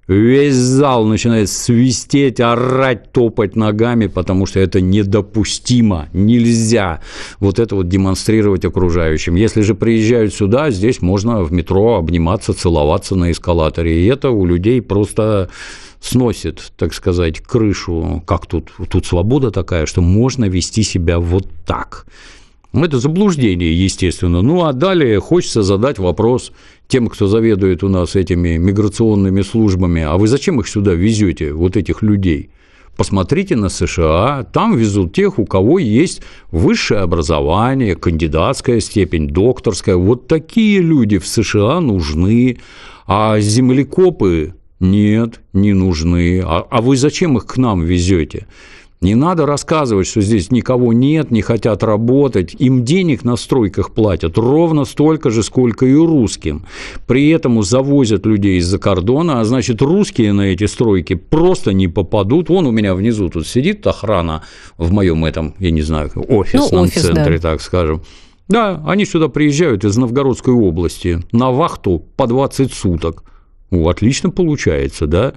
весь зал начинает свистеть, орать, топать ногами, потому что это недопустимо, нельзя вот это вот демонстрировать окружающим. Если же приезжают сюда, здесь можно в метро обниматься, целоваться на эскалаторе, и это у людей просто сносит, так сказать, крышу, как тут, тут свобода такая, что можно вести себя вот так. Это заблуждение, естественно. Ну, а далее хочется задать вопрос тем, кто заведует у нас этими миграционными службами, а вы зачем их сюда везете, вот этих людей? Посмотрите на США, там везут тех, у кого есть высшее образование, кандидатская степень, докторская. Вот такие люди в США нужны, а землекопы нет, не нужны. А, а вы зачем их к нам везете? Не надо рассказывать, что здесь никого нет, не хотят работать. Им денег на стройках платят ровно столько же, сколько и русским. При этом завозят людей из-за кордона, а значит, русские на эти стройки просто не попадут. Вон у меня внизу тут сидит охрана в моем этом, я не знаю, офисном ну, офис, центре, да. так скажем. Да, они сюда приезжают из Новгородской области на вахту по 20 суток. Ну, отлично получается, да?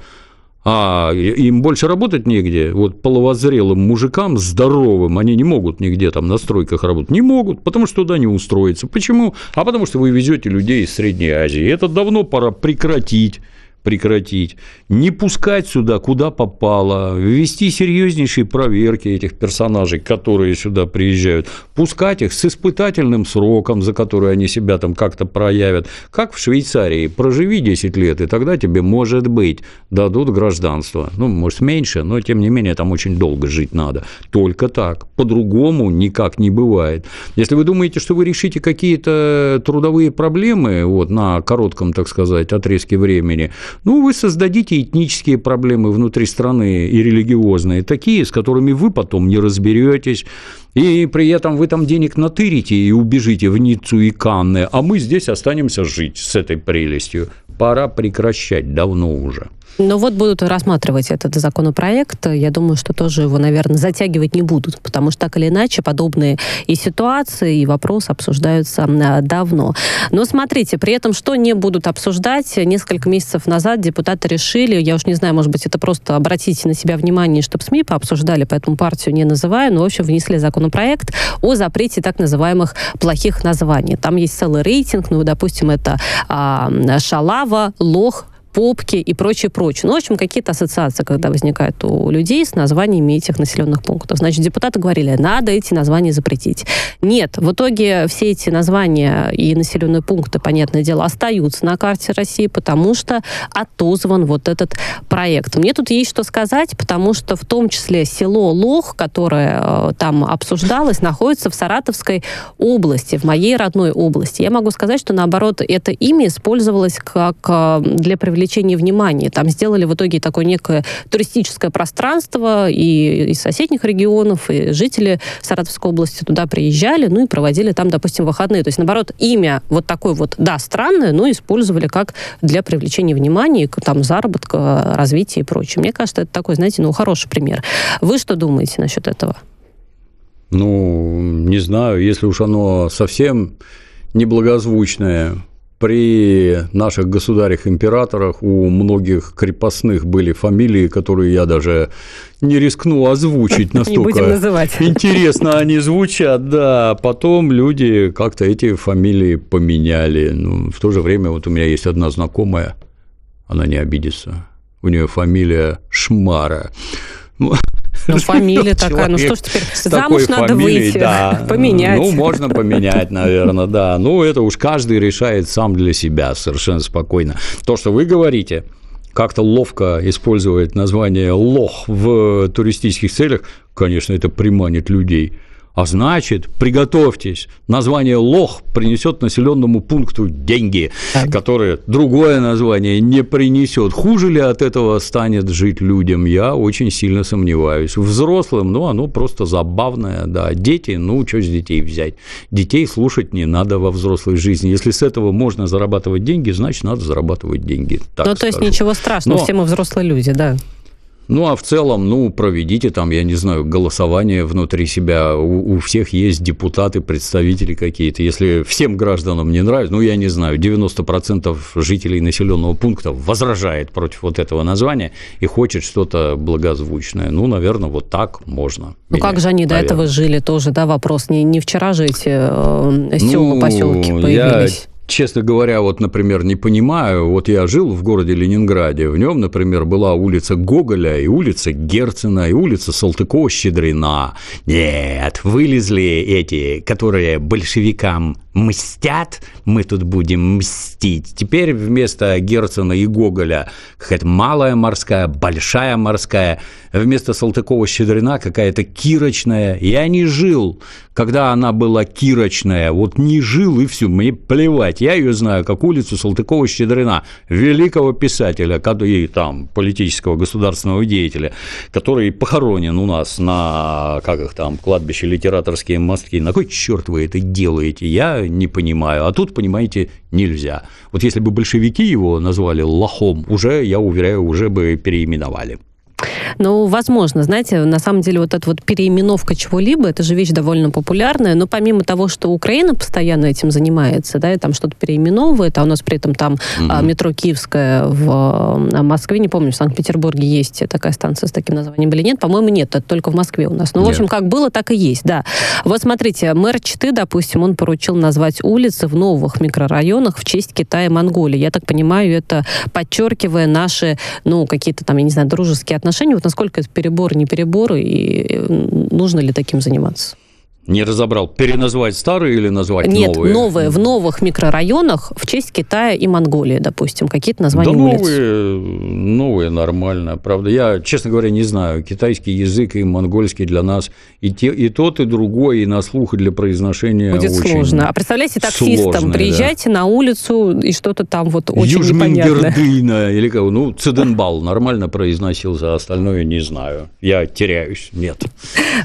А им больше работать негде. Вот половозрелым мужикам, здоровым, они не могут нигде там на стройках работать. Не могут, потому что туда не устроиться. Почему? А потому что вы везете людей из Средней Азии. Это давно пора прекратить прекратить, не пускать сюда, куда попало, ввести серьезнейшие проверки этих персонажей, которые сюда приезжают, пускать их с испытательным сроком, за который они себя там как-то проявят, как в Швейцарии, проживи 10 лет, и тогда тебе, может быть, дадут гражданство. Ну, может, меньше, но, тем не менее, там очень долго жить надо. Только так. По-другому никак не бывает. Если вы думаете, что вы решите какие-то трудовые проблемы вот, на коротком, так сказать, отрезке времени, ну, вы создадите этнические проблемы внутри страны и религиозные, такие, с которыми вы потом не разберетесь, и при этом вы там денег натырите и убежите в Ниццу и Канны, а мы здесь останемся жить с этой прелестью. Пора прекращать, давно уже. Но вот будут рассматривать этот законопроект. Я думаю, что тоже его, наверное, затягивать не будут, потому что так или иначе подобные и ситуации, и вопросы обсуждаются давно. Но смотрите, при этом что не будут обсуждать? Несколько месяцев назад депутаты решили, я уж не знаю, может быть, это просто обратите на себя внимание, чтобы СМИ пообсуждали, поэтому партию не называю, но, в общем, внесли законопроект о запрете так называемых плохих названий. Там есть целый рейтинг, ну, допустим, это а, шалава, лох, попки и прочее, прочее. Ну, в общем, какие-то ассоциации, когда возникают у людей с названиями этих населенных пунктов. Значит, депутаты говорили, надо эти названия запретить. Нет, в итоге все эти названия и населенные пункты, понятное дело, остаются на карте России, потому что отозван вот этот проект. Мне тут есть что сказать, потому что в том числе село Лох, которое э, там обсуждалось, находится в Саратовской области, в моей родной области. Я могу сказать, что наоборот, это имя использовалось как э, для привлечения привлечения внимания. Там сделали в итоге такое некое туристическое пространство и из соседних регионов, и жители Саратовской области туда приезжали, ну и проводили там, допустим, выходные. То есть, наоборот, имя вот такое вот, да, странное, но использовали как для привлечения внимания, там, заработка, развития и прочее. Мне кажется, это такой, знаете, ну, хороший пример. Вы что думаете насчет этого? Ну, не знаю, если уж оно совсем неблагозвучное, при наших государях-императорах у многих крепостных были фамилии, которые я даже не рискну озвучить *laughs* настолько *laughs* интересно они звучат, да. Потом люди как-то эти фамилии поменяли. Ну, в то же время вот у меня есть одна знакомая, она не обидится. У нее фамилия Шмара. Ну, фамилия *laughs* такая, ну что ж теперь, замуж надо выйти, *laughs* поменять. Ну, можно поменять, наверное, да. Ну, это уж каждый решает сам для себя совершенно спокойно. То, что вы говорите, как-то ловко использовать название лох в туристических целях, конечно, это приманит людей. А значит, приготовьтесь, название Лох принесет населенному пункту деньги, которые другое название не принесет. Хуже ли от этого станет жить людям, я очень сильно сомневаюсь. Взрослым, ну, оно просто забавное, да. Дети, ну, что с детей взять? Детей слушать не надо во взрослой жизни. Если с этого можно зарабатывать деньги, значит, надо зарабатывать деньги. Ну, то есть ничего страшного, Но... все мы взрослые люди, да. Ну, а в целом, ну, проведите там, я не знаю, голосование внутри себя. У, у всех есть депутаты, представители какие-то. Если всем гражданам не нравится, ну, я не знаю, 90% жителей населенного пункта возражает против вот этого названия и хочет что-то благозвучное. Ну, наверное, вот так можно. Ну, как же они наверное. до этого жили, тоже, да, вопрос. Не, не вчера же эти э, села, ну, поселки появились. Я честно говоря, вот, например, не понимаю, вот я жил в городе Ленинграде, в нем, например, была улица Гоголя, и улица Герцена, и улица Салтыкова-Щедрина. Нет, вылезли эти, которые большевикам мстят, мы тут будем мстить. Теперь вместо Герцена и Гоголя какая-то малая морская, большая морская, вместо Салтыкова-Щедрина какая-то кирочная. Я не жил, когда она была кирочная, вот не жил и все, мне плевать. Я ее знаю, как улицу Салтыкова-Щедрина, великого писателя, и там политического государственного деятеля, который похоронен у нас на, как их там, кладбище литераторские мостки. На кой черт вы это делаете? Я не понимаю. А тут, понимаете, нельзя. Вот если бы большевики его назвали лохом, уже, я уверяю, уже бы переименовали. Ну, возможно, знаете, на самом деле вот эта вот переименовка чего-либо, это же вещь довольно популярная, но помимо того, что Украина постоянно этим занимается, да, и там что-то переименовывает, а у нас при этом там mm-hmm. метро Киевское в а, Москве, не помню, в Санкт-Петербурге есть такая станция с таким названием или нет, по-моему, нет, это только в Москве у нас. Ну, в общем, как было, так и есть, да. Вот смотрите, мэр Читы, допустим, он поручил назвать улицы в новых микрорайонах в честь Китая и Монголии. Я так понимаю, это подчеркивая наши, ну, какие-то там, я не знаю, дружеские отношения. Вот насколько это перебор, не перебор, и нужно ли таким заниматься? Не разобрал, переназвать старые или назвать Нет, новые? Нет, новые. В новых микрорайонах в честь Китая и Монголии, допустим, какие-то названия да улиц. новые, новые нормально. Правда, я, честно говоря, не знаю. Китайский язык и монгольский для нас и, те, и тот, и другой, и на слух, и для произношения Будет очень сложно. А представляете, таксистам сложно, приезжайте да. на улицу, и что-то там вот очень непонятное. или как, ну, Циденбал нормально произносился, а остальное не знаю. Я теряюсь, нет.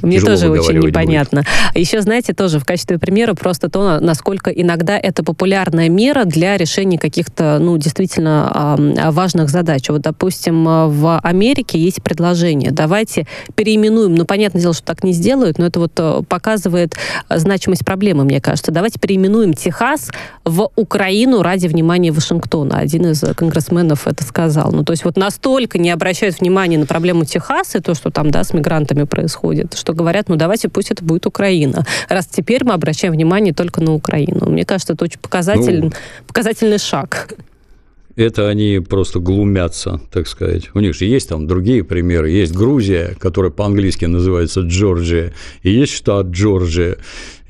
Мне тоже очень непонятно. Еще, знаете, тоже в качестве примера просто то, насколько иногда это популярная мера для решения каких-то, ну, действительно важных задач. Вот, допустим, в Америке есть предложение, давайте переименуем, ну, понятное дело, что так не сделают, но это вот э, показывает значимость проблемы, мне кажется. Давайте переименуем Техас в Украину ради внимания Вашингтона. Один из конгрессменов это сказал. Ну, то есть вот настолько не обращают внимания на проблему Техаса и то, что там, да, с мигрантами происходит, что говорят, ну, давайте пусть это будет Украина. Раз теперь мы обращаем внимание только на Украину. Мне кажется, это очень показатель, ну, показательный шаг это они просто глумятся, так сказать. У них же есть там другие примеры. Есть Грузия, которая по-английски называется Джорджия, и есть штат Джорджия.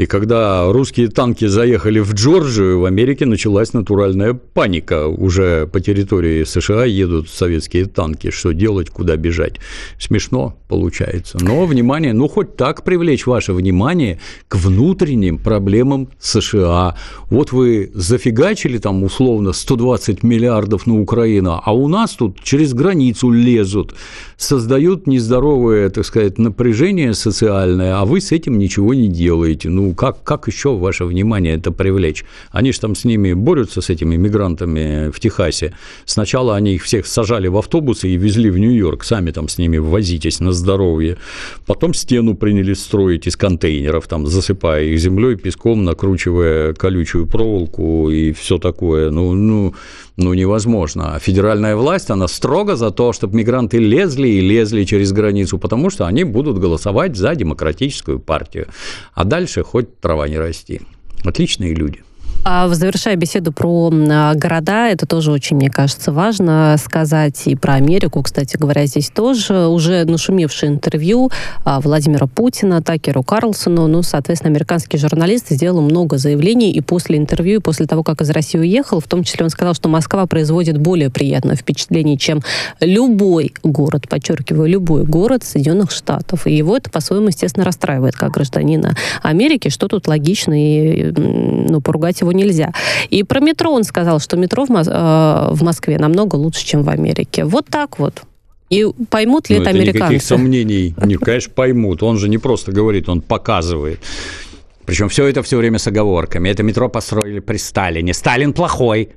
И когда русские танки заехали в Джорджию, в Америке началась натуральная паника. Уже по территории США едут советские танки. Что делать, куда бежать? Смешно получается. Но внимание, ну хоть так привлечь ваше внимание к внутренним проблемам США. Вот вы зафигачили там условно 120 миллиардов на Украину, а у нас тут через границу лезут, создают нездоровое, так сказать, напряжение социальное, а вы с этим ничего не делаете. Ну, как, как еще ваше внимание это привлечь? Они же там с ними борются, с этими мигрантами в Техасе. Сначала они их всех сажали в автобусы и везли в Нью-Йорк, сами там с ними возитесь на здоровье. Потом стену принялись строить из контейнеров, там, засыпая их землей, песком, накручивая колючую проволоку и все такое. Ну, ну, ну, невозможно. А федеральная власть, она строго за то, чтобы мигранты лезли и лезли через границу, потому что они будут голосовать за демократическую партию. А дальше хоть трава не расти. Отличные люди. А завершая беседу про а, города, это тоже очень, мне кажется, важно сказать. И про Америку, кстати говоря, здесь тоже уже нашумевшее интервью а, Владимира Путина, Такеру Карлсону, ну, соответственно, американский журналист сделал много заявлений, и после интервью, и после того, как из России уехал, в том числе он сказал, что Москва производит более приятное впечатление, чем любой город, подчеркиваю, любой город Соединенных Штатов. И его это, по-своему, естественно, расстраивает, как гражданина Америки, что тут логично, и, ну, поругать его его нельзя. И про метро он сказал, что метро в, э, в Москве намного лучше, чем в Америке. Вот так вот. И поймут ли ну, это, это американцы? Никаких сомнений. Не, конечно, поймут. Он же не просто говорит, он показывает. Причем все это все время с оговорками. Это метро построили при Сталине. Сталин плохой.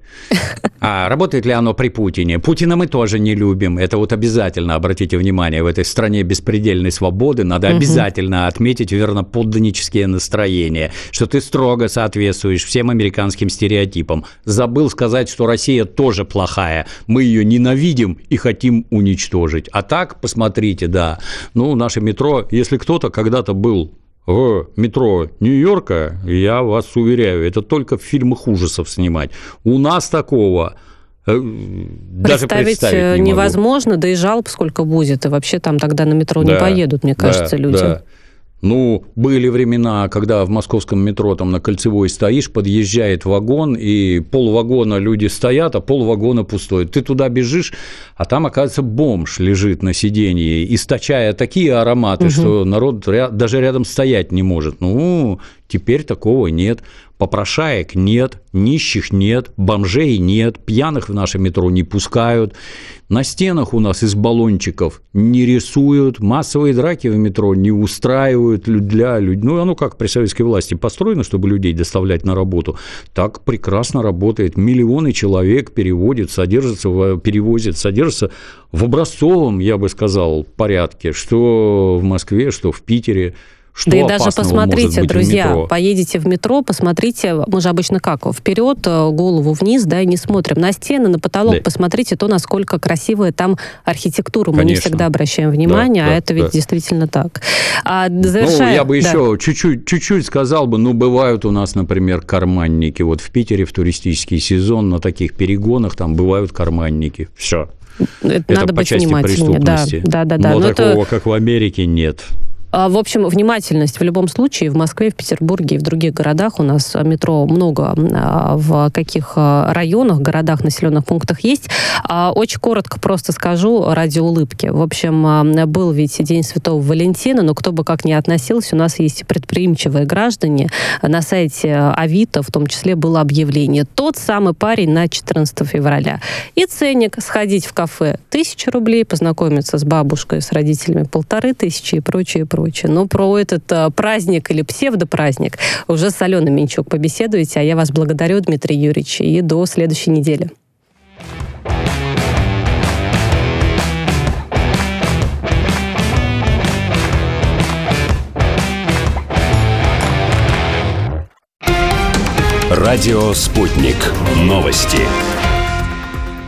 А работает ли оно при Путине? Путина мы тоже не любим. Это вот обязательно, обратите внимание, в этой стране беспредельной свободы надо угу. обязательно отметить верноподданнические настроения, что ты строго соответствуешь всем американским стереотипам. Забыл сказать, что Россия тоже плохая. Мы ее ненавидим и хотим уничтожить. А так, посмотрите, да, ну, наше метро, если кто-то когда-то был в метро Нью-Йорка, я вас уверяю, это только в фильмах ужасов снимать. У нас такого э, даже представить, представить э, не невозможно, могу. да и жалоб сколько будет, и вообще там тогда на метро да, не поедут, мне кажется, да, люди. Да. Ну, были времена, когда в московском метро там на Кольцевой стоишь, подъезжает вагон, и полвагона люди стоят, а полвагона пустой. Ты туда бежишь, а там, оказывается, бомж лежит на сиденье, источая такие ароматы, угу. что народ даже рядом стоять не может. Ну, теперь такого нет. Попрошаек нет, нищих нет, бомжей нет, пьяных в наше метро не пускают. На стенах у нас из баллончиков не рисуют, массовые драки в метро не устраивают для людей. Ну, оно как при советской власти построено, чтобы людей доставлять на работу, так прекрасно работает. Миллионы человек переводят, содержатся, перевозят, содержатся в образцовом, я бы сказал, порядке, что в Москве, что в Питере – что да и даже посмотрите, друзья, поедете в метро, посмотрите, мы же обычно как, вперед, э, голову вниз, да, и не смотрим на стены, на потолок, да. посмотрите то, насколько красивая там архитектура. Мы Конечно. не всегда обращаем внимание, да, а да, это ведь да. действительно так. А, завершая... Ну, я бы да. еще чуть-чуть, чуть-чуть сказал бы, ну, бывают у нас, например, карманники. Вот в Питере в туристический сезон на таких перегонах там бывают карманники. Все. Это, это надо по быть части преступности. Да, да, да. да. Но, Но такого, это... как в Америке, нет. А, в общем, внимательность в любом случае. В Москве, в Петербурге и в других городах у нас метро много а, в каких а, районах, городах, населенных пунктах есть. Очень коротко просто скажу ради улыбки. В общем, был ведь День Святого Валентина, но кто бы как ни относился, у нас есть предприимчивые граждане. На сайте Авито в том числе было объявление. Тот самый парень на 14 февраля. И ценник сходить в кафе тысяча рублей, познакомиться с бабушкой, с родителями полторы тысячи и прочее, прочее прочее. Но про этот э, праздник или псевдопраздник уже с Аленой Минчук побеседуете, а я вас благодарю, Дмитрий Юрьевич, и до следующей недели. Радио «Спутник». Новости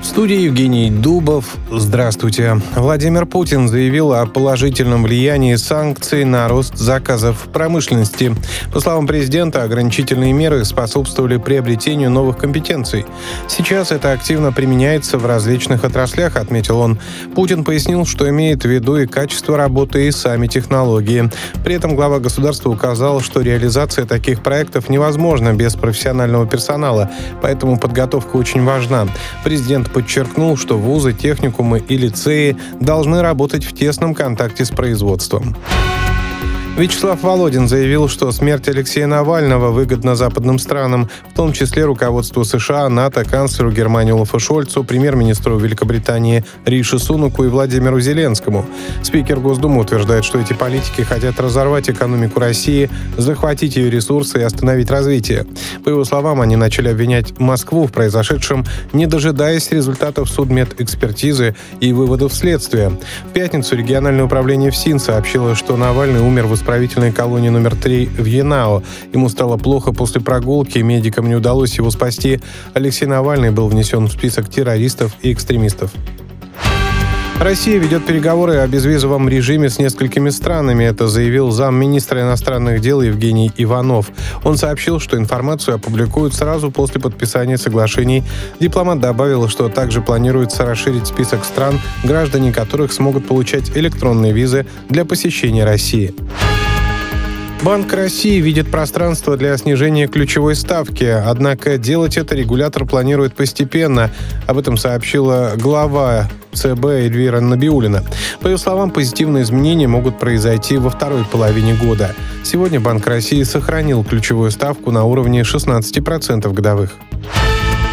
студии Евгений Дубов. Здравствуйте. Владимир Путин заявил о положительном влиянии санкций на рост заказов в промышленности. По словам президента, ограничительные меры способствовали приобретению новых компетенций. Сейчас это активно применяется в различных отраслях, отметил он. Путин пояснил, что имеет в виду и качество работы, и сами технологии. При этом глава государства указал, что реализация таких проектов невозможна без профессионального персонала, поэтому подготовка очень важна. Президент подчеркнул, что вузы, техникумы и лицеи должны работать в тесном контакте с производством. Вячеслав Володин заявил, что смерть Алексея Навального выгодна западным странам, в том числе руководству США, НАТО, канцлеру Германии Олафу Шольцу, премьер-министру Великобритании Риши Сунуку и Владимиру Зеленскому. Спикер Госдумы утверждает, что эти политики хотят разорвать экономику России, захватить ее ресурсы и остановить развитие. По его словам, они начали обвинять Москву в произошедшем, не дожидаясь результатов судмедэкспертизы и выводов следствия. В пятницу региональное управление ФСИН сообщило, что Навальный умер в исправительной колонии номер 3 в Янао. Ему стало плохо после прогулки, медикам не удалось его спасти. Алексей Навальный был внесен в список террористов и экстремистов. Россия ведет переговоры о безвизовом режиме с несколькими странами. Это заявил замминистра иностранных дел Евгений Иванов. Он сообщил, что информацию опубликуют сразу после подписания соглашений. Дипломат добавил, что также планируется расширить список стран, граждане которых смогут получать электронные визы для посещения России. Банк России видит пространство для снижения ключевой ставки, однако делать это регулятор планирует постепенно. Об этом сообщила глава ЦБ Эльвира Набиулина. По ее словам, позитивные изменения могут произойти во второй половине года. Сегодня Банк России сохранил ключевую ставку на уровне 16% годовых.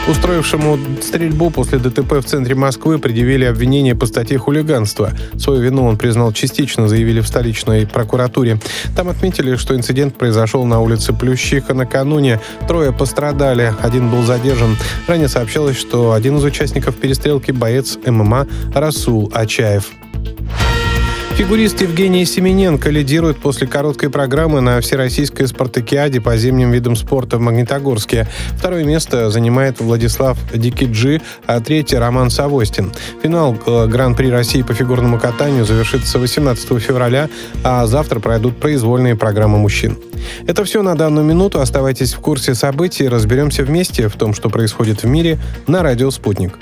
Устроившему стрельбу после ДТП в центре Москвы предъявили обвинение по статье хулиганства. Свою вину он признал частично, заявили в столичной прокуратуре. Там отметили, что инцидент произошел на улице Плющиха накануне. Трое пострадали, один был задержан. Ранее сообщалось, что один из участников перестрелки – боец ММА Расул Ачаев. Фигурист Евгений Семененко лидирует после короткой программы на Всероссийской спартакиаде по зимним видам спорта в Магнитогорске. Второе место занимает Владислав Дикиджи, а третье – Роман Савостин. Финал э, Гран-при России по фигурному катанию завершится 18 февраля, а завтра пройдут произвольные программы мужчин. Это все на данную минуту. Оставайтесь в курсе событий. Разберемся вместе в том, что происходит в мире на радио «Спутник».